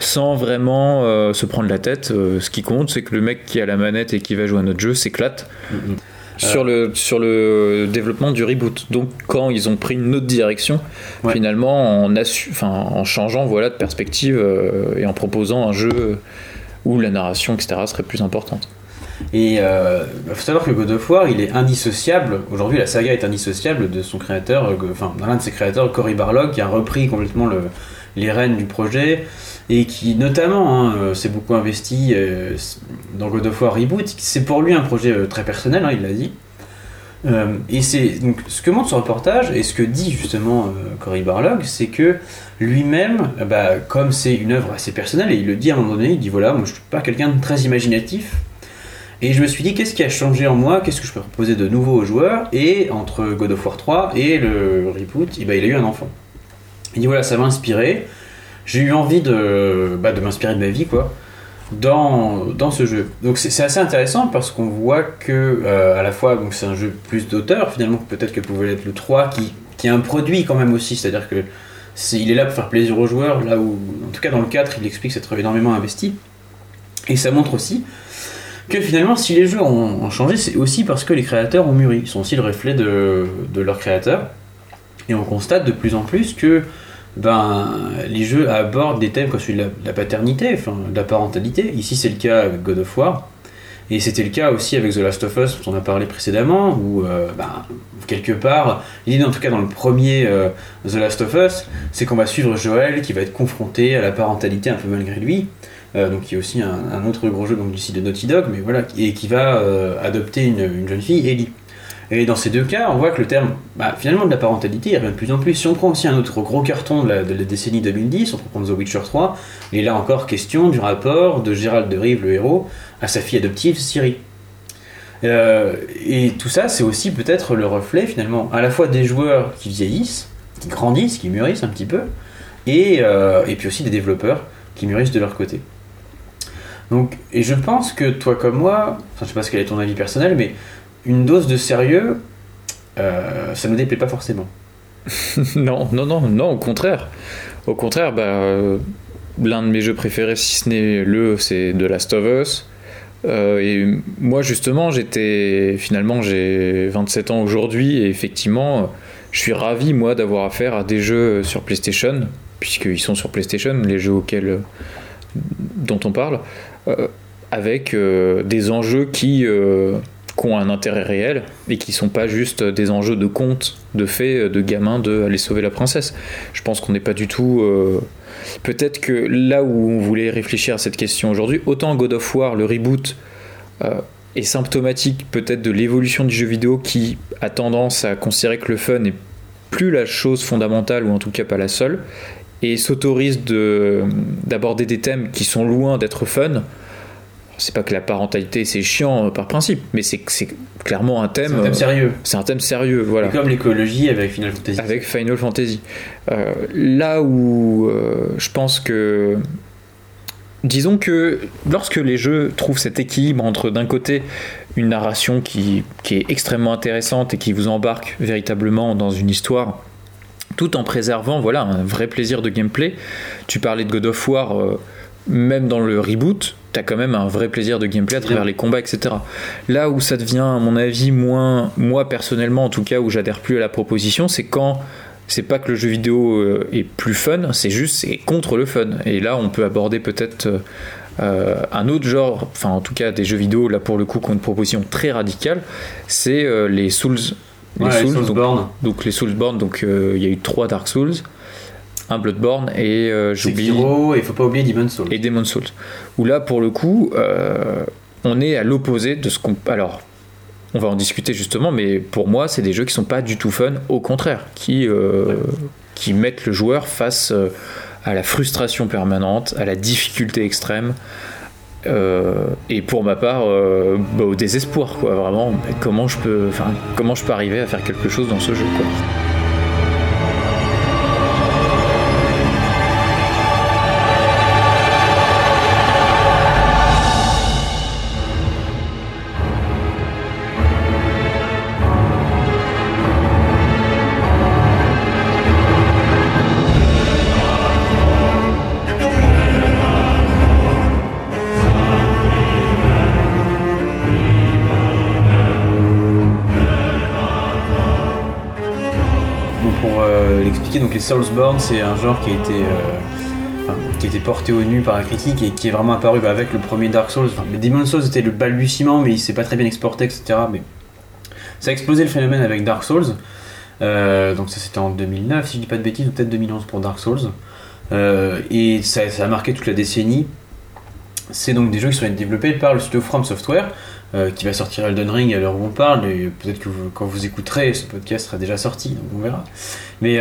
sans vraiment euh, se prendre la tête. Euh, ce qui compte, c'est que le mec qui a la manette et qui va jouer à notre jeu s'éclate mhm. sur, le, sur le développement du reboot. Donc, quand ils ont pris une autre direction, Ouais. finalement, en, enfin, en changeant voilà, de perspective euh, et en proposant un jeu où la narration, etc., serait plus importante. Et il faut savoir que God of War, il est indissociable. Aujourd'hui, la saga est indissociable de son créateur, euh, enfin d'un de ses créateurs, Cory Barlog, qui a repris complètement le- les rênes du projet et qui, notamment, hein, euh, s'est beaucoup investi euh, dans God of War Reboot. C'est pour lui un projet euh, très personnel, hein, il l'a dit. Et c'est ce que montre ce reportage et ce que dit justement Cory Barlog, c'est que lui-même, bah, comme c'est une œuvre assez personnelle, et il le dit à un moment donné, il dit voilà, moi je suis pas quelqu'un de très imaginatif, et je me suis dit qu'est-ce qui a changé en moi, qu'est-ce que je peux proposer de nouveau aux joueurs, et entre God of War 3 et le reboot, et bah, il a eu un enfant. Il dit voilà, ça m'a inspiré, j'ai eu envie de, bah, de m'inspirer de ma vie, quoi dans, dans ce jeu. Donc c'est assez intéressant parce qu'on voit que euh, à la fois c'est un jeu plus d'auteur finalement peut-être que pouvait être le 3 qui, qui est un produit quand même aussi, c'est-à-dire que est, il est là pour faire plaisir aux joueurs, là où en tout cas dans le 4 il explique s'être énormément investi. Et ça montre aussi que finalement si les jeux ont, ont changé c'est aussi parce que les créateurs ont mûri, ils sont aussi le reflet de, de leurs créateurs. Et on constate de plus en plus que ben, les jeux abordent des thèmes comme celui de la, paternité, enfin, de la parentalité. Ici, c'est le cas avec God of War. Et c'était le cas aussi avec The Last of Us, dont on a parlé précédemment, où, euh, ben, quelque part, l'idée, en tout cas dans le premier euh, The Last of Us, c'est qu'on va suivre Joel qui va être confronté à la parentalité un peu malgré lui. Euh, donc y a aussi un, autre gros jeu donc, du site de Naughty Dog, mais voilà, et qui va adopter une, une, jeune fille, Ellie. Et dans ces deux cas, on voit que le terme, bah, finalement, de la parentalité, il revient de plus en plus. Si on prend aussi un autre gros carton de la, décennie 2010, on peut prendre The Witcher 3, et là encore question du rapport de Gérald de Rive, le héros, à sa fille adoptive, Ciri. Euh, et tout ça, c'est aussi peut-être le reflet, finalement, à la fois des joueurs qui vieillissent, qui grandissent, qui mûrissent un petit peu, et, euh, puis aussi des développeurs qui mûrissent de leur côté. Donc, et je pense que toi comme moi, enfin, je sais pas ce quel est ton avis personnel, mais une dose de sérieux, euh, ça ne déplaît pas forcément. non, non, non, non, au contraire. Au contraire, bah, euh, l'un de mes jeux préférés, si ce n'est le, c'est The Last of Us. Euh, et moi, justement, j'étais. Finalement, j'ai 27 ans aujourd'hui, et effectivement, je suis ravi, moi, d'avoir affaire à des jeux sur PlayStation, puisqu'ils sont sur PlayStation, les jeux auxquels. dont on parle, avec des enjeux qui qui ont un intérêt réel et qui sont pas juste des enjeux de contes, de faits, de gamins de aller sauver la princesse. Je pense qu'on n'est pas du tout. Euh, peut-être que là où on voulait réfléchir à cette question aujourd'hui, autant God of War, le reboot, euh, est symptomatique peut-être de l'évolution du jeu vidéo qui a tendance à considérer que le fun n'est plus la chose fondamentale ou en tout cas pas la seule et s'autorise d'aborder des thèmes qui sont loin d'être fun c'est pas que la parentalité c'est chiant euh, par principe, mais c'est clairement un thème. C'est un thème sérieux. Euh, c'est un thème sérieux, voilà. comme l'écologie avec Final Fantasy. Avec Final Fantasy. Euh, là où je pense que. Disons que lorsque les jeux trouvent cet équilibre entre d'un côté une narration qui, qui, est extrêmement intéressante et qui vous embarque véritablement dans une histoire, tout en préservant voilà un vrai plaisir de gameplay. Tu parlais de God of War, même dans le reboot, t'as quand même un vrai plaisir de gameplay à travers les combats, etc. Là où ça devient, à mon avis, moins, moi personnellement en tout cas, où j'adhère plus à la proposition, c'est quand c'est pas que le jeu vidéo euh, est plus fun, c'est juste c'est contre le fun. Et là, on peut aborder peut-être euh, un autre genre, enfin en tout cas des jeux vidéo, là pour le coup, qui ont une proposition très radicale, c'est euh, les Souls. Les Souls, donc, donc, les Soulsborne, donc il y a eu trois Dark Souls un Bloodborne et euh, j'oublie. et il faut pas oublier Demon Souls. Et Demon Souls. Où là, pour le coup, euh, on est à l'opposé de ce qu'on. Alors, on va en discuter justement, mais pour moi, c'est des jeux qui sont pas du tout fun, au contraire, qui, euh, qui mettent le joueur face à la frustration permanente, à la difficulté extrême. et pour ma part, bah, au désespoir, quoi. Vraiment, comment je peux, comment je peux arriver à faire quelque chose dans ce jeu, quoi. Soulsborne, c'est un genre qui a été euh, été porté au nu par la critique et qui est vraiment apparu bah, avec le premier Dark Souls. Demon's Souls était le balbutiement, mais il s'est pas très bien exporté, etc. Mais ça a explosé le phénomène avec Dark Souls. Euh, donc ça c'était en 2009, si je dis pas de bêtises, ou peut-être 2011 pour Dark Souls. Euh, et ça, a marqué toute la décennie. C'est donc des jeux qui sont développés par le studio From Software, qui va sortir Elden Ring à l'heure où on parle, et peut-être que quand vous écouterez, ce podcast sera déjà sorti, donc on verra. Mais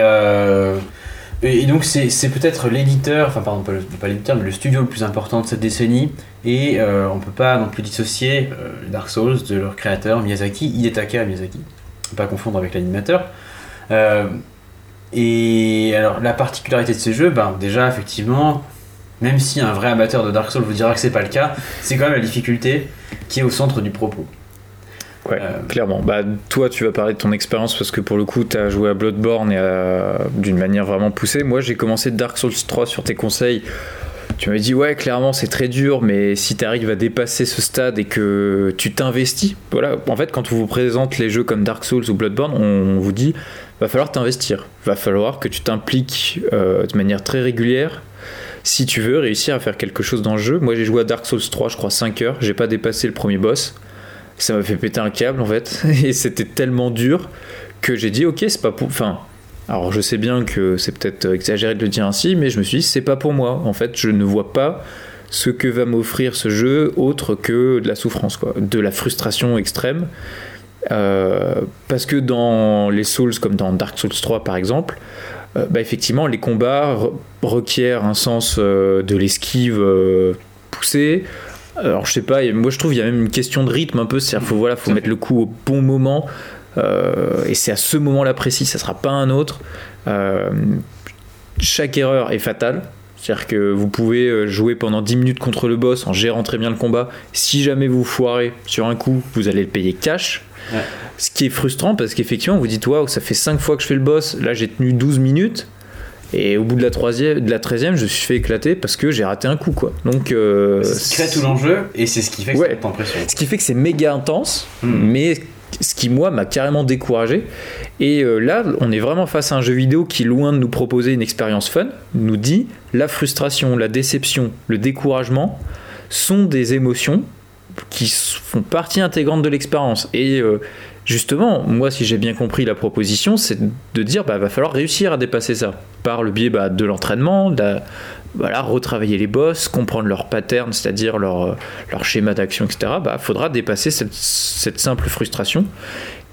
et donc c'est peut-être l'éditeur, enfin pardon pas l'éditeur, mais le studio le plus important de cette décennie, et on peut pas non plus dissocier Dark Souls de leur créateur Miyazaki, Hidetaka Miyazaki, pas confondre avec l'animateur. et alors la particularité de ce jeu, ben déjà effectivement, même si un vrai amateur de Dark Souls vous dira que c'est pas le cas, c'est quand même la difficulté qui est au centre du propos. Ouais, euh, clairement. Bah, toi, tu vas parler de ton expérience parce que pour le coup, tu as joué à Bloodborne et d'une manière vraiment poussée. Moi, j'ai commencé Dark Souls 3 sur tes conseils. Tu m'as dit, ouais, clairement, c'est très dur, mais si tu arrives à dépasser ce stade et que tu t'investis, voilà, en fait, quand on vous présente les jeux comme Dark Souls ou Bloodborne, on, vous dit, va falloir t'investir, va falloir que tu t'impliques euh, de manière très régulière si tu veux réussir à faire quelque chose dans le jeu. Moi j'ai joué à Dark Souls 3, je crois 5 heures, j'ai pas dépassé le premier boss. Ça m'a fait péter un câble en fait, et c'était tellement dur que j'ai dit ok, c'est pas pour. Enfin, alors je sais bien que c'est peut-être exagéré de le dire ainsi, mais je me suis dit c'est pas pour moi. En fait, je ne vois pas ce que va m'offrir ce jeu autre que de la souffrance, quoi, de la frustration extrême. Euh, parce que dans les Souls, comme dans Dark Souls 3 par exemple, bah, effectivement, les combats requièrent un sens euh, de l'esquive euh, poussé. Alors, je sais pas, moi je trouve qu'il y a même une question de rythme un peu, c'est-à-dire faut, voilà, faut mettre le coup au bon moment. et c'est à ce moment-là précis, ça sera pas un autre. chaque erreur est fatale. C'est-à-dire que vous pouvez jouer pendant 10 minutes contre le boss en gérant très bien le combat. Si jamais vous foirez sur un coup, vous allez le payer cash. Ce qui est frustrant parce qu'effectivement, vous dites, waouh, ça fait 5 fois que je fais le boss, là j'ai tenu 12 minutes. Et au bout de la, troisième, de la 13e, je me suis fait éclater parce que j'ai raté un coup. Quoi. Donc, euh, c'est ce qui crée tout l'enjeu et c'est ce qui fait que ouais, Ce qui fait que c'est méga intense, hmm. mais ce qui, moi, m'a carrément découragé. Et euh, là, on est vraiment face à un jeu vidéo qui, loin de nous proposer une expérience fun, nous dit la frustration, la déception, le découragement sont des émotions qui font partie intégrante de l'expérience. Et euh, justement, moi, si j'ai bien compris la proposition, c'est de dire, bah, va falloir réussir à dépasser ça par le biais bah, de l'entraînement, voilà, retravailler les boss, comprendre leurs patterns, c'est-à-dire leur, euh, leur schéma d'action, etc. Bah, faudra dépasser cette, cette, simple frustration.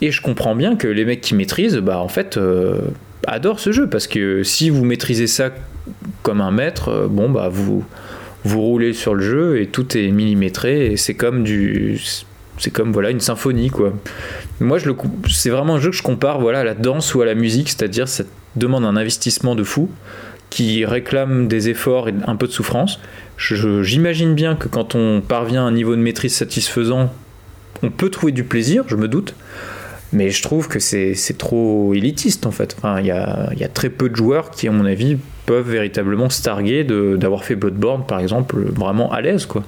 Et je comprends bien que les mecs qui maîtrisent, bah, en fait, euh, adorent ce jeu parce que si vous maîtrisez ça comme un maître, bon, bah, vous vous roulez sur le jeu et tout est millimétré et c'est comme du c'est comme voilà une symphonie quoi. Moi je le c'est vraiment un jeu que je compare voilà à la danse ou à la musique, c'est-à-dire ça demande un investissement de fou qui réclame des efforts et un peu de souffrance. J'imagine bien que quand on parvient à un niveau de maîtrise satisfaisant, on peut trouver du plaisir, je me doute. Mais je trouve que c'est trop élitiste en fait. Il y, a, y, a, très peu de joueurs qui, à mon avis, peuvent véritablement se targuer d'avoir fait Bloodborne, par exemple, vraiment à l'aise. quoi.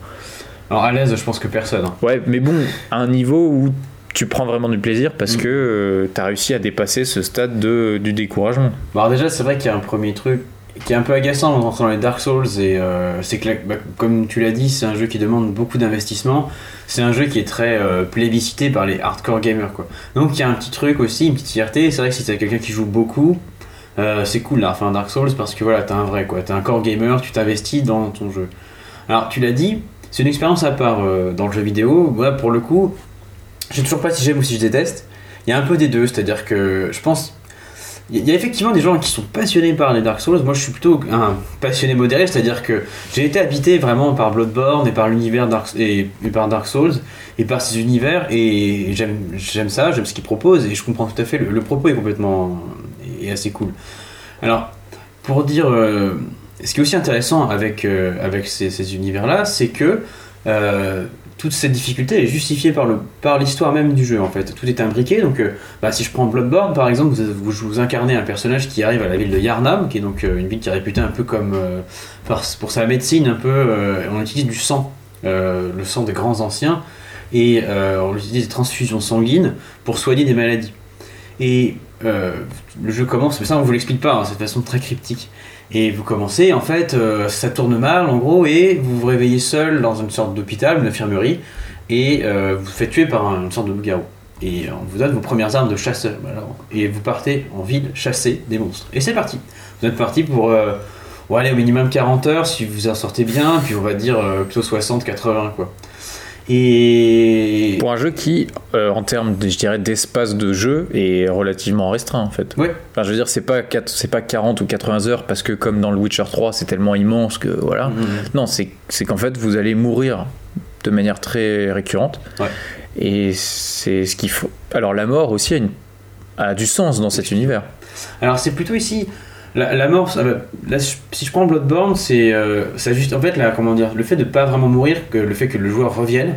Alors à l'aise, je pense que personne. Hein. Ouais, mais bon, à un niveau où tu prends vraiment du plaisir parce mm. que euh, tu as réussi à dépasser ce stade de, du découragement. Bon, alors déjà, c'est vrai qu'il y a un premier truc qui est un peu agaçant en rentrant dans les Dark Souls, et euh, c'est que, bah, comme tu l'as dit, c'est un jeu qui demande beaucoup d'investissement. C'est un jeu qui est très euh, plébiscité par les hardcore gamers, quoi. Donc il y a un petit truc aussi, une petite fierté. C'est vrai que si t'as quelqu'un qui joue beaucoup, euh, c'est cool là, enfin Dark Souls, parce que voilà, t'es un vrai, quoi. T'es un core gamer, tu t'investis dans ton jeu. Alors tu l'as dit, c'est une expérience à part dans le jeu vidéo. Moi, pour le coup, je sais toujours pas si j'aime ou si je déteste. Il y a un peu des deux, c'est-à-dire que je pense il y a effectivement des gens qui sont passionnés par les Dark Souls. Moi, je suis plutôt un passionné modéré, c'est-à-dire que j'ai été habité vraiment par Bloodborne et par l'univers Dark et, par Dark Souls et par ces univers et j'aime ça, j'aime ce qu'ils proposent et je comprends tout à fait. Le, propos est complètement est assez cool. Alors, pour dire, euh, ce qui est aussi intéressant avec euh, avec ces, univers-là, c'est que euh, toute cette difficulté est justifiée par, le, par l'histoire même du jeu en fait. Tout est imbriqué. Donc, euh, bah, si je prends Bloodborne par exemple, vous, vous, incarnez un personnage qui arrive à la ville de Yarnam, qui est donc une ville qui est réputée un peu comme pour sa médecine, un peu. on utilise du sang, le sang des grands anciens, et on utilise des transfusions sanguines pour soigner des maladies. Et le jeu commence, mais ça on vous l'explique pas, hein, c'est de façon très cryptique. Et vous commencez, en fait, euh, ça tourne mal en gros, et vous vous réveillez seul dans une sorte d'hôpital, une infirmerie, et euh, vous vous faites tuer par une sorte de loup-garou. Et on vous donne vos premières armes de chasseur. et vous partez en ville chasser des monstres. Et c'est parti. Vous êtes parti pour, euh, aller au minimum 40 heures si vous en sortez bien, puis on va dire plutôt 60, 80 quoi. Et Pour un jeu qui, euh, en termes, je dirais, d'espace de jeu, est relativement restreint en fait. ouais, Enfin, je veux dire, c'est pas, quatre- c'est pas 40 ou 80 heures parce que, comme dans le Witcher 3, c'est tellement immense que voilà. Mhm. Non, c'est c'est qu'en fait, vous allez mourir de manière très récurrente. Ouais. Et c'est ce qu'il faut. Alors, la mort aussi a, une- a du sens dans cet univers. Alors c'est plutôt ici la, mort. si je prends Bloodborne, c'est euh, juste en fait là comment dire le fait de pas vraiment mourir, que le fait que le joueur revienne,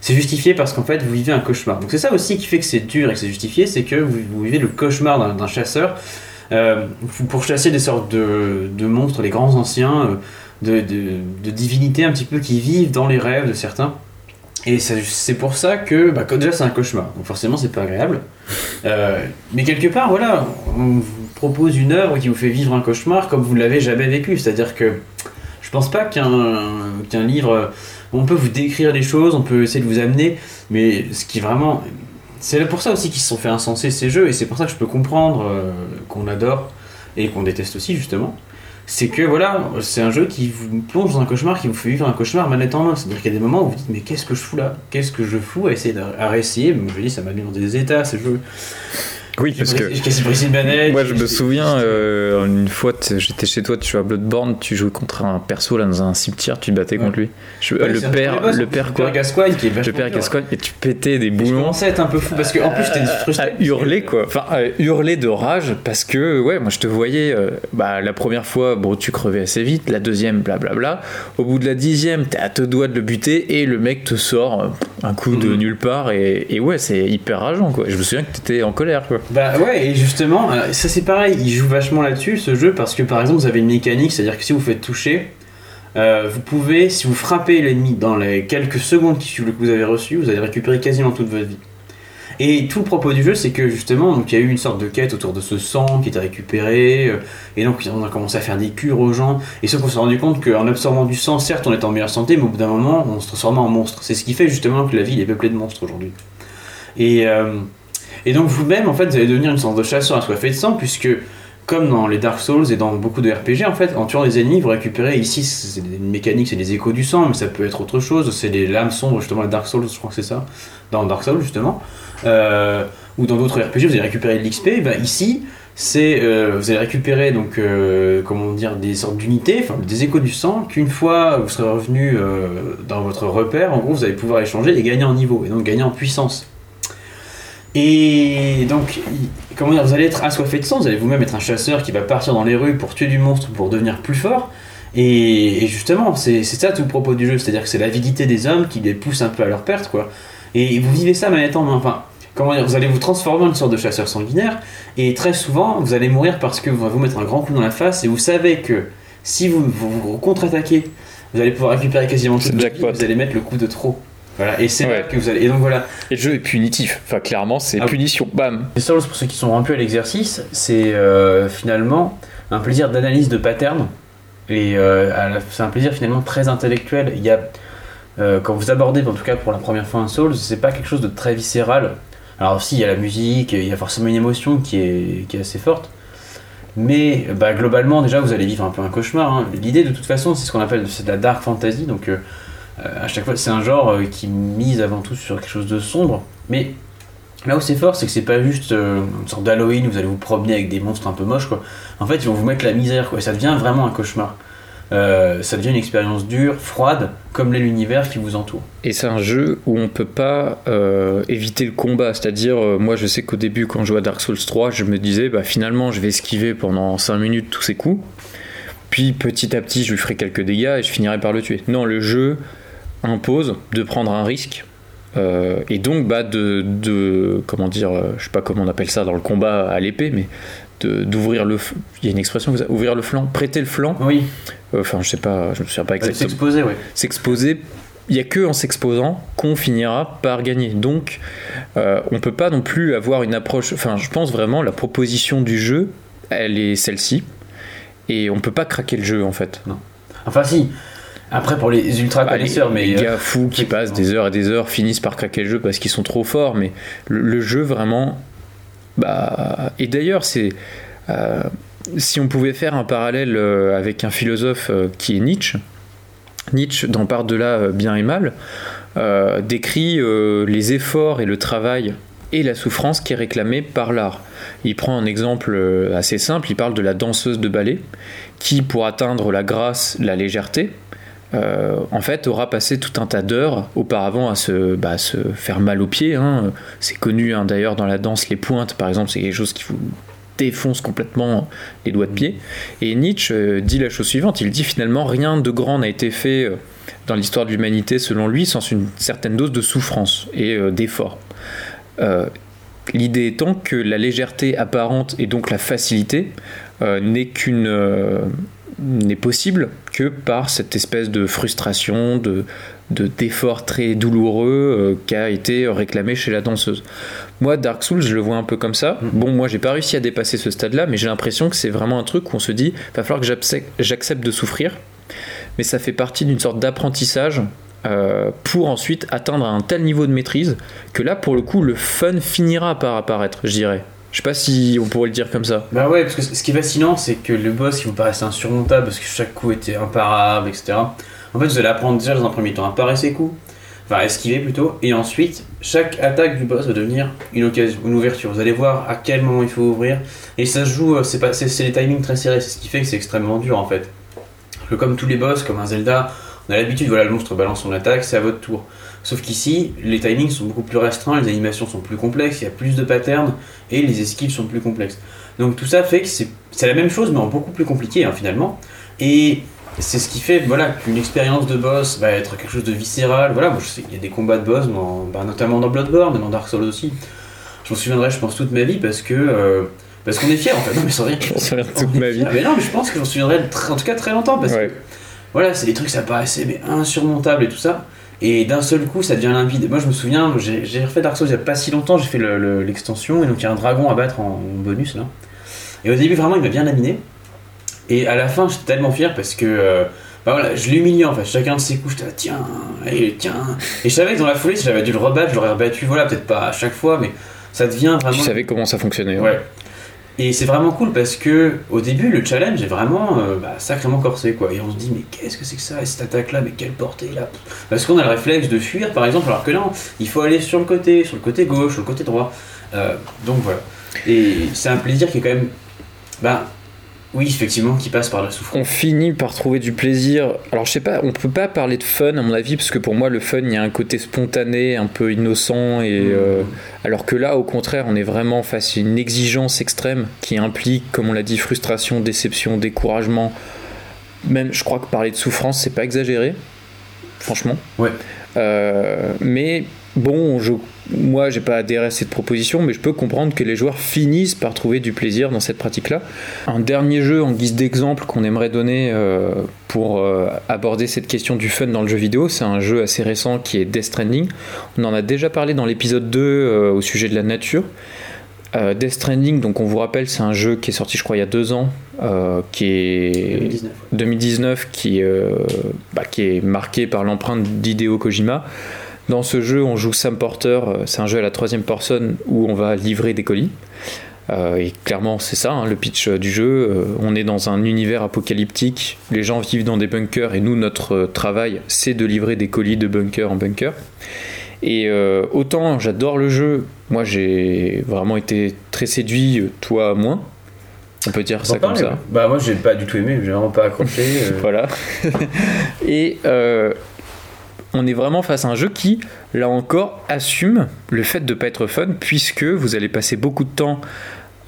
c'est justifié parce qu'en fait vous vivez un cauchemar. Donc c'est ça aussi qui fait que c'est dur et que c'est justifié, c'est que vous, vivez le cauchemar d'un chasseur euh, pour chasser des sortes de, monstres, les grands anciens, euh, de divinités un petit peu qui vivent dans les rêves de certains. Et c'est pour ça que, bah, déjà c'est un cauchemar, donc forcément c'est pas agréable. Euh, mais quelque part, voilà, on vous propose une œuvre qui vous fait vivre un cauchemar comme vous ne l'avez jamais vécu. C'est-à-dire que je pense pas qu'un qu'un livre, on peut vous décrire les choses, on peut essayer de vous amener, mais ce qui vraiment, c'est pour ça aussi qu'ils se sont fait incenser ces jeux, et c'est pour ça que je peux comprendre euh, qu'on adore et qu'on déteste aussi justement. C'est que voilà, c'est un jeu qui vous plonge dans un cauchemar, qui vous fait vivre un cauchemar manette en main. C'est-à-dire qu'il y a des moments où vous dites mais qu'est-ce que je fous là? Qu'est-ce que je fous? À essayer de, à réessayer Moi, Je dis ça m'a mis dans des états ces jeux. Oui, parce que. Moi, je me souviens, euh, une fois, j'étais chez toi, tu jouais à Bloodborne, tu jouais contre un perso là dans un cimetière, tu te battais Ouais. contre lui. Je- Ouais, le père, boss, le père quoi Gascoigne qui est Le père. Gascoigne, et tu pétais des Et Je boulons. commençais à être un peu fou parce qu'en plus j'étais frustré. à hurler quoi, enfin à hurler de rage parce que ouais, moi je te voyais, euh, bah la première fois, bon tu crevais assez vite, la deuxième, blablabla. Au bout de la dixième, t'es à deux doigts de le buter et le mec te sort euh, un coup de Mhm. nulle part et, et ouais, c'est hyper rageant quoi. Je me souviens que t'étais en colère quoi. Bah ouais, et justement, euh, ça c'est pareil, il joue vachement là-dessus ce jeu parce que par exemple vous avez une mécanique, c'est-à-dire que si vous faites toucher, euh, vous pouvez, si vous frappez l'ennemi dans les quelques secondes qui que vous avez reçu, vous allez récupérer quasiment toute votre vie. Et tout le propos du jeu, c'est que justement, donc il y a eu une sorte de quête autour de ce sang qui était récupéré, euh, et donc on a commencé à faire des cures aux gens, et sauf qu'on s'est rendu compte qu'en absorbant du sang, certes on était en meilleure santé, mais au bout d'un moment, on se transformait en monstre. C'est ce qui fait justement que la ville est peuplée de monstres aujourd'hui. Et, euh, et donc vous-même, en fait, vous allez devenir une sorte de chasseur assoiffé de sang, puisque comme dans les Dark Souls et dans beaucoup de RPG, en fait, en tuant des ennemis, vous récupérez ici, c'est une mécanique, c'est des échos du sang, mais ça peut être autre chose, c'est des lames sombres, justement, les Dark Souls, je crois que c'est ça, dans Dark Souls, justement, Euh, ou dans d'autres RPG, vous allez récupérer de l'XP, ben, ici, c'est, euh, vous allez récupérer, donc, euh, comment dire, des sortes d'unités, enfin, des échos du sang, qu'une fois vous serez revenu dans votre repère, en gros, vous allez pouvoir échanger et gagner en niveau, et donc gagner en puissance. Et donc, comment dire, vous allez être assoiffé de sang, vous allez vous-même être un chasseur qui va partir dans les rues pour tuer du monstre, pour devenir plus fort. Et, et justement, c'est ça tout le propos du jeu, c'est-à-dire que c'est l'avidité des hommes qui les pousse un peu à leur perte, quoi. Et vous vivez ça manette en main. Enfin, comment dire, vous allez vous transformer en une sorte de chasseur sanguinaire, et très souvent, vous allez mourir parce que vous va vous mettre un grand coup dans la face, et vous savez que si vous vous, vous contre-attaquez, vous allez pouvoir récupérer quasiment jackpot. vie, vous allez mettre le coup de trop. Voilà, et c'est là Ouais. que vous allez. Et donc voilà, Et le jeu est punitif. Enfin clairement, c'est Ah punition. Bam. Les Souls, pour ceux qui sont rompus à l'exercice, c'est euh, finalement un plaisir d'analyse de pattern. Et euh, c'est un plaisir finalement très intellectuel. Il y a, euh, quand vous abordez, en tout cas pour la première fois un Souls, c'est pas quelque chose de très viscéral. Alors si, il y a la musique, il y a forcément une émotion qui est, qui est assez forte. Mais bah, globalement, déjà, vous allez vivre un peu un cauchemar. hein. L'idée, de toute façon, c'est ce qu'on appelle de la dark fantasy. Donc, à chaque fois, c'est un genre euh, qui mise avant tout sur quelque chose de sombre. Mais là où c'est fort, c'est que c'est pas juste euh, une sorte d'Halloween où vous allez vous promener avec des monstres un peu moches. En fait, ils vont vous mettre la misère. Et ça devient vraiment un cauchemar. Euh, ça devient une expérience dure, froide, comme l'est l'univers qui vous entoure. Et c'est un jeu où on peut pas euh, éviter le combat. C'est-à-dire, euh, moi je sais qu'au début, quand je jouais à Dark Souls 3, je me disais, bah, finalement, je vais esquiver pendant 5 minutes tous ces coups. Puis petit à petit, je lui ferai quelques dégâts et je finirai par le tuer. Non, le jeu impose de prendre un risque. euh, et donc bah, de, de comment dire euh, je sais pas comment on appelle ça dans le combat à l'épée mais d'ouvrir le il y a une expression ouvrir le flanc prêter le flanc Oui, Euh, enfin je sais pas je me souviens pas exactement s'exposer, ouais. s'exposer, il n'y a que en s'exposant qu'on finira par gagner. Donc, euh, on peut pas non plus avoir une approche. Enfin, je pense vraiment la proposition du jeu, elle est celle-ci, et on peut pas craquer le jeu en fait. Enfin, si. Après, pour les ultra Bah, les, connaisseurs, mais. les euh, gars fous qui passent des heures et des heures finissent par craquer le jeu parce qu'ils sont trop forts, mais le, le jeu vraiment. Bah, et d'ailleurs, c'est. euh, si on pouvait faire un parallèle euh, avec un philosophe qui est Nietzsche, Nietzsche, dans Par-delà bien et mal, décrit les efforts et le travail et la souffrance qui est réclamée par l'art. Il prend un exemple assez simple, il parle de la danseuse de ballet, qui, pour atteindre la grâce, la légèreté, euh, en fait, aura passé tout un tas d'heures auparavant à se, bah, faire mal aux pieds. Hein. C'est connu hein, d'ailleurs dans la danse, les pointes par exemple, c'est quelque chose qui vous défonce complètement les doigts de pied. Et Nietzsche euh, dit la chose suivante il dit finalement rien de grand n'a été fait euh, dans l'histoire de l'humanité selon lui sans une certaine dose de souffrance et d'effort. L'idée étant que la légèreté apparente et donc la facilité n'est qu'une n'est possible que par cette espèce de frustration, de d'effort très douloureux euh, qui a été réclamé chez la danseuse. Moi, Dark Souls, je le vois un peu comme ça. Mm. Bon, moi, j'ai pas réussi à dépasser ce stade-là, mais j'ai l'impression que c'est vraiment un truc où on se dit, va falloir que j'accepte de souffrir, mais ça fait partie d'une sorte d'apprentissage euh, pour ensuite atteindre un tel niveau de maîtrise que là, pour le coup, le fun finira par apparaître, je dirais. Je sais pas si on pourrait le dire comme ça. Bah ouais, parce que ce qui est fascinant, c'est que le boss qui vous paraissait insurmontable parce que chaque coup était imparable, etc. En fait, vous allez apprendre déjà dans un premier temps à parer ses coups, enfin à esquiver plutôt, et ensuite, chaque attaque du boss va devenir une occasion, une ouverture. Vous allez voir à quel moment il faut ouvrir, et ça se joue, euh, c'est pas, c'est les timings très serrés, c'est ce qui fait que c'est extrêmement dur en fait. Que comme tous les boss, comme un Zelda, on a l'habitude, voilà, le monstre balance son attaque, c'est à votre tour. Sauf qu'ici, les timings sont beaucoup plus restreints, les animations sont plus complexes, il y a plus de patterns et les esquives sont plus complexes. Donc tout ça fait que c'est la même chose mais en beaucoup plus compliqué hein, finalement. Et c'est ce qui fait voilà, qu'une expérience de boss va être quelque chose de viscéral. Voilà, moi je sais qu'il y a des combats de boss, bah, notamment dans Bloodborne, mais dans Dark Souls aussi. Je m'en souviendrai, je pense, toute ma vie parce que. Euh, parce qu'on est fiers en fait. Non, mais sans rien. Toute ma vie. Mais non, mais je pense que j'en souviendrai en tout cas très longtemps parce que. Voilà, c'est des trucs, ça paraissait mais insurmontable et tout ça. Et d'un seul coup, ça devient limpide. Moi, je me souviens, j'ai refait Dark Souls il n'y a pas si longtemps, j'ai fait l'extension, et donc il y a un dragon à battre en bonus là. Et au début, vraiment, il m'a bien laminé. Et à la fin, j'étais tellement fier parce que. Euh, bah voilà, je l'humiliais en fait, chacun de ses coups, j'étais là, tiens, et tiens. Et je savais que dans la foulée, si j'avais dû le rebattre, je l'aurais rebattu, voilà, peut-être pas à chaque fois, mais ça devient vraiment. Tu savais comment ça fonctionnait. ouais. Et c'est vraiment cool parce que au début, le challenge est vraiment euh, bah, sacrément corsé quoi. Et on se dit, mais qu'est-ce que c'est que ça Et cette attaque là, mais quelle portée là? Parce qu'on a le réflexe de fuir par exemple, alors que non, il faut aller sur le côté, sur le côté gauche, sur le côté droit. Euh, donc voilà. Et c'est un plaisir qui est quand même. Bah, oui, effectivement, qui passe par la souffrance. On finit par trouver du plaisir. Alors, je sais pas, on peut pas parler de fun, à mon avis, parce que pour moi, le fun, il y a un côté spontané, un peu innocent, et mmh. euh, alors que là, au contraire, on est vraiment face à une exigence extrême qui implique, comme on l'a dit, frustration, déception, découragement. Même, je crois que parler de souffrance, c'est pas exagéré, franchement. Ouais. Euh, mais bon, je moi, j'ai pas adhéré à cette proposition, mais je peux comprendre que les joueurs finissent par trouver du plaisir dans cette pratique-là. Un dernier jeu en guise d'exemple qu'on aimerait donner euh, pour euh, aborder cette question du fun dans le jeu vidéo, c'est un jeu assez récent qui est Death Stranding. On en a déjà parlé dans l'épisode 2 euh, au sujet de la nature. Death Stranding, donc on vous rappelle, c'est un jeu qui est sorti, je crois, il y a deux ans, qui est 2019, 2019 qui, bah, qui est marqué par l'empreinte d'Hideo Kojima. Dans ce jeu, on joue Sam Porter, euh, c'est un jeu à la troisième personne où on va livrer des colis. Euh, et clairement, c'est ça hein, le pitch euh, du jeu. on est dans un univers apocalyptique, les gens vivent dans des bunkers et nous, notre travail, c'est de livrer des colis de bunker en bunker. Et autant j'adore le jeu, moi j'ai vraiment été très séduit, toi moins. On peut dire ça comme ça. Bah moi j'ai pas du tout aimé, j'ai vraiment pas accroché. voilà. et on est vraiment face à un jeu qui, là encore, assume le fait de ne pas être fun, puisque vous allez passer beaucoup de temps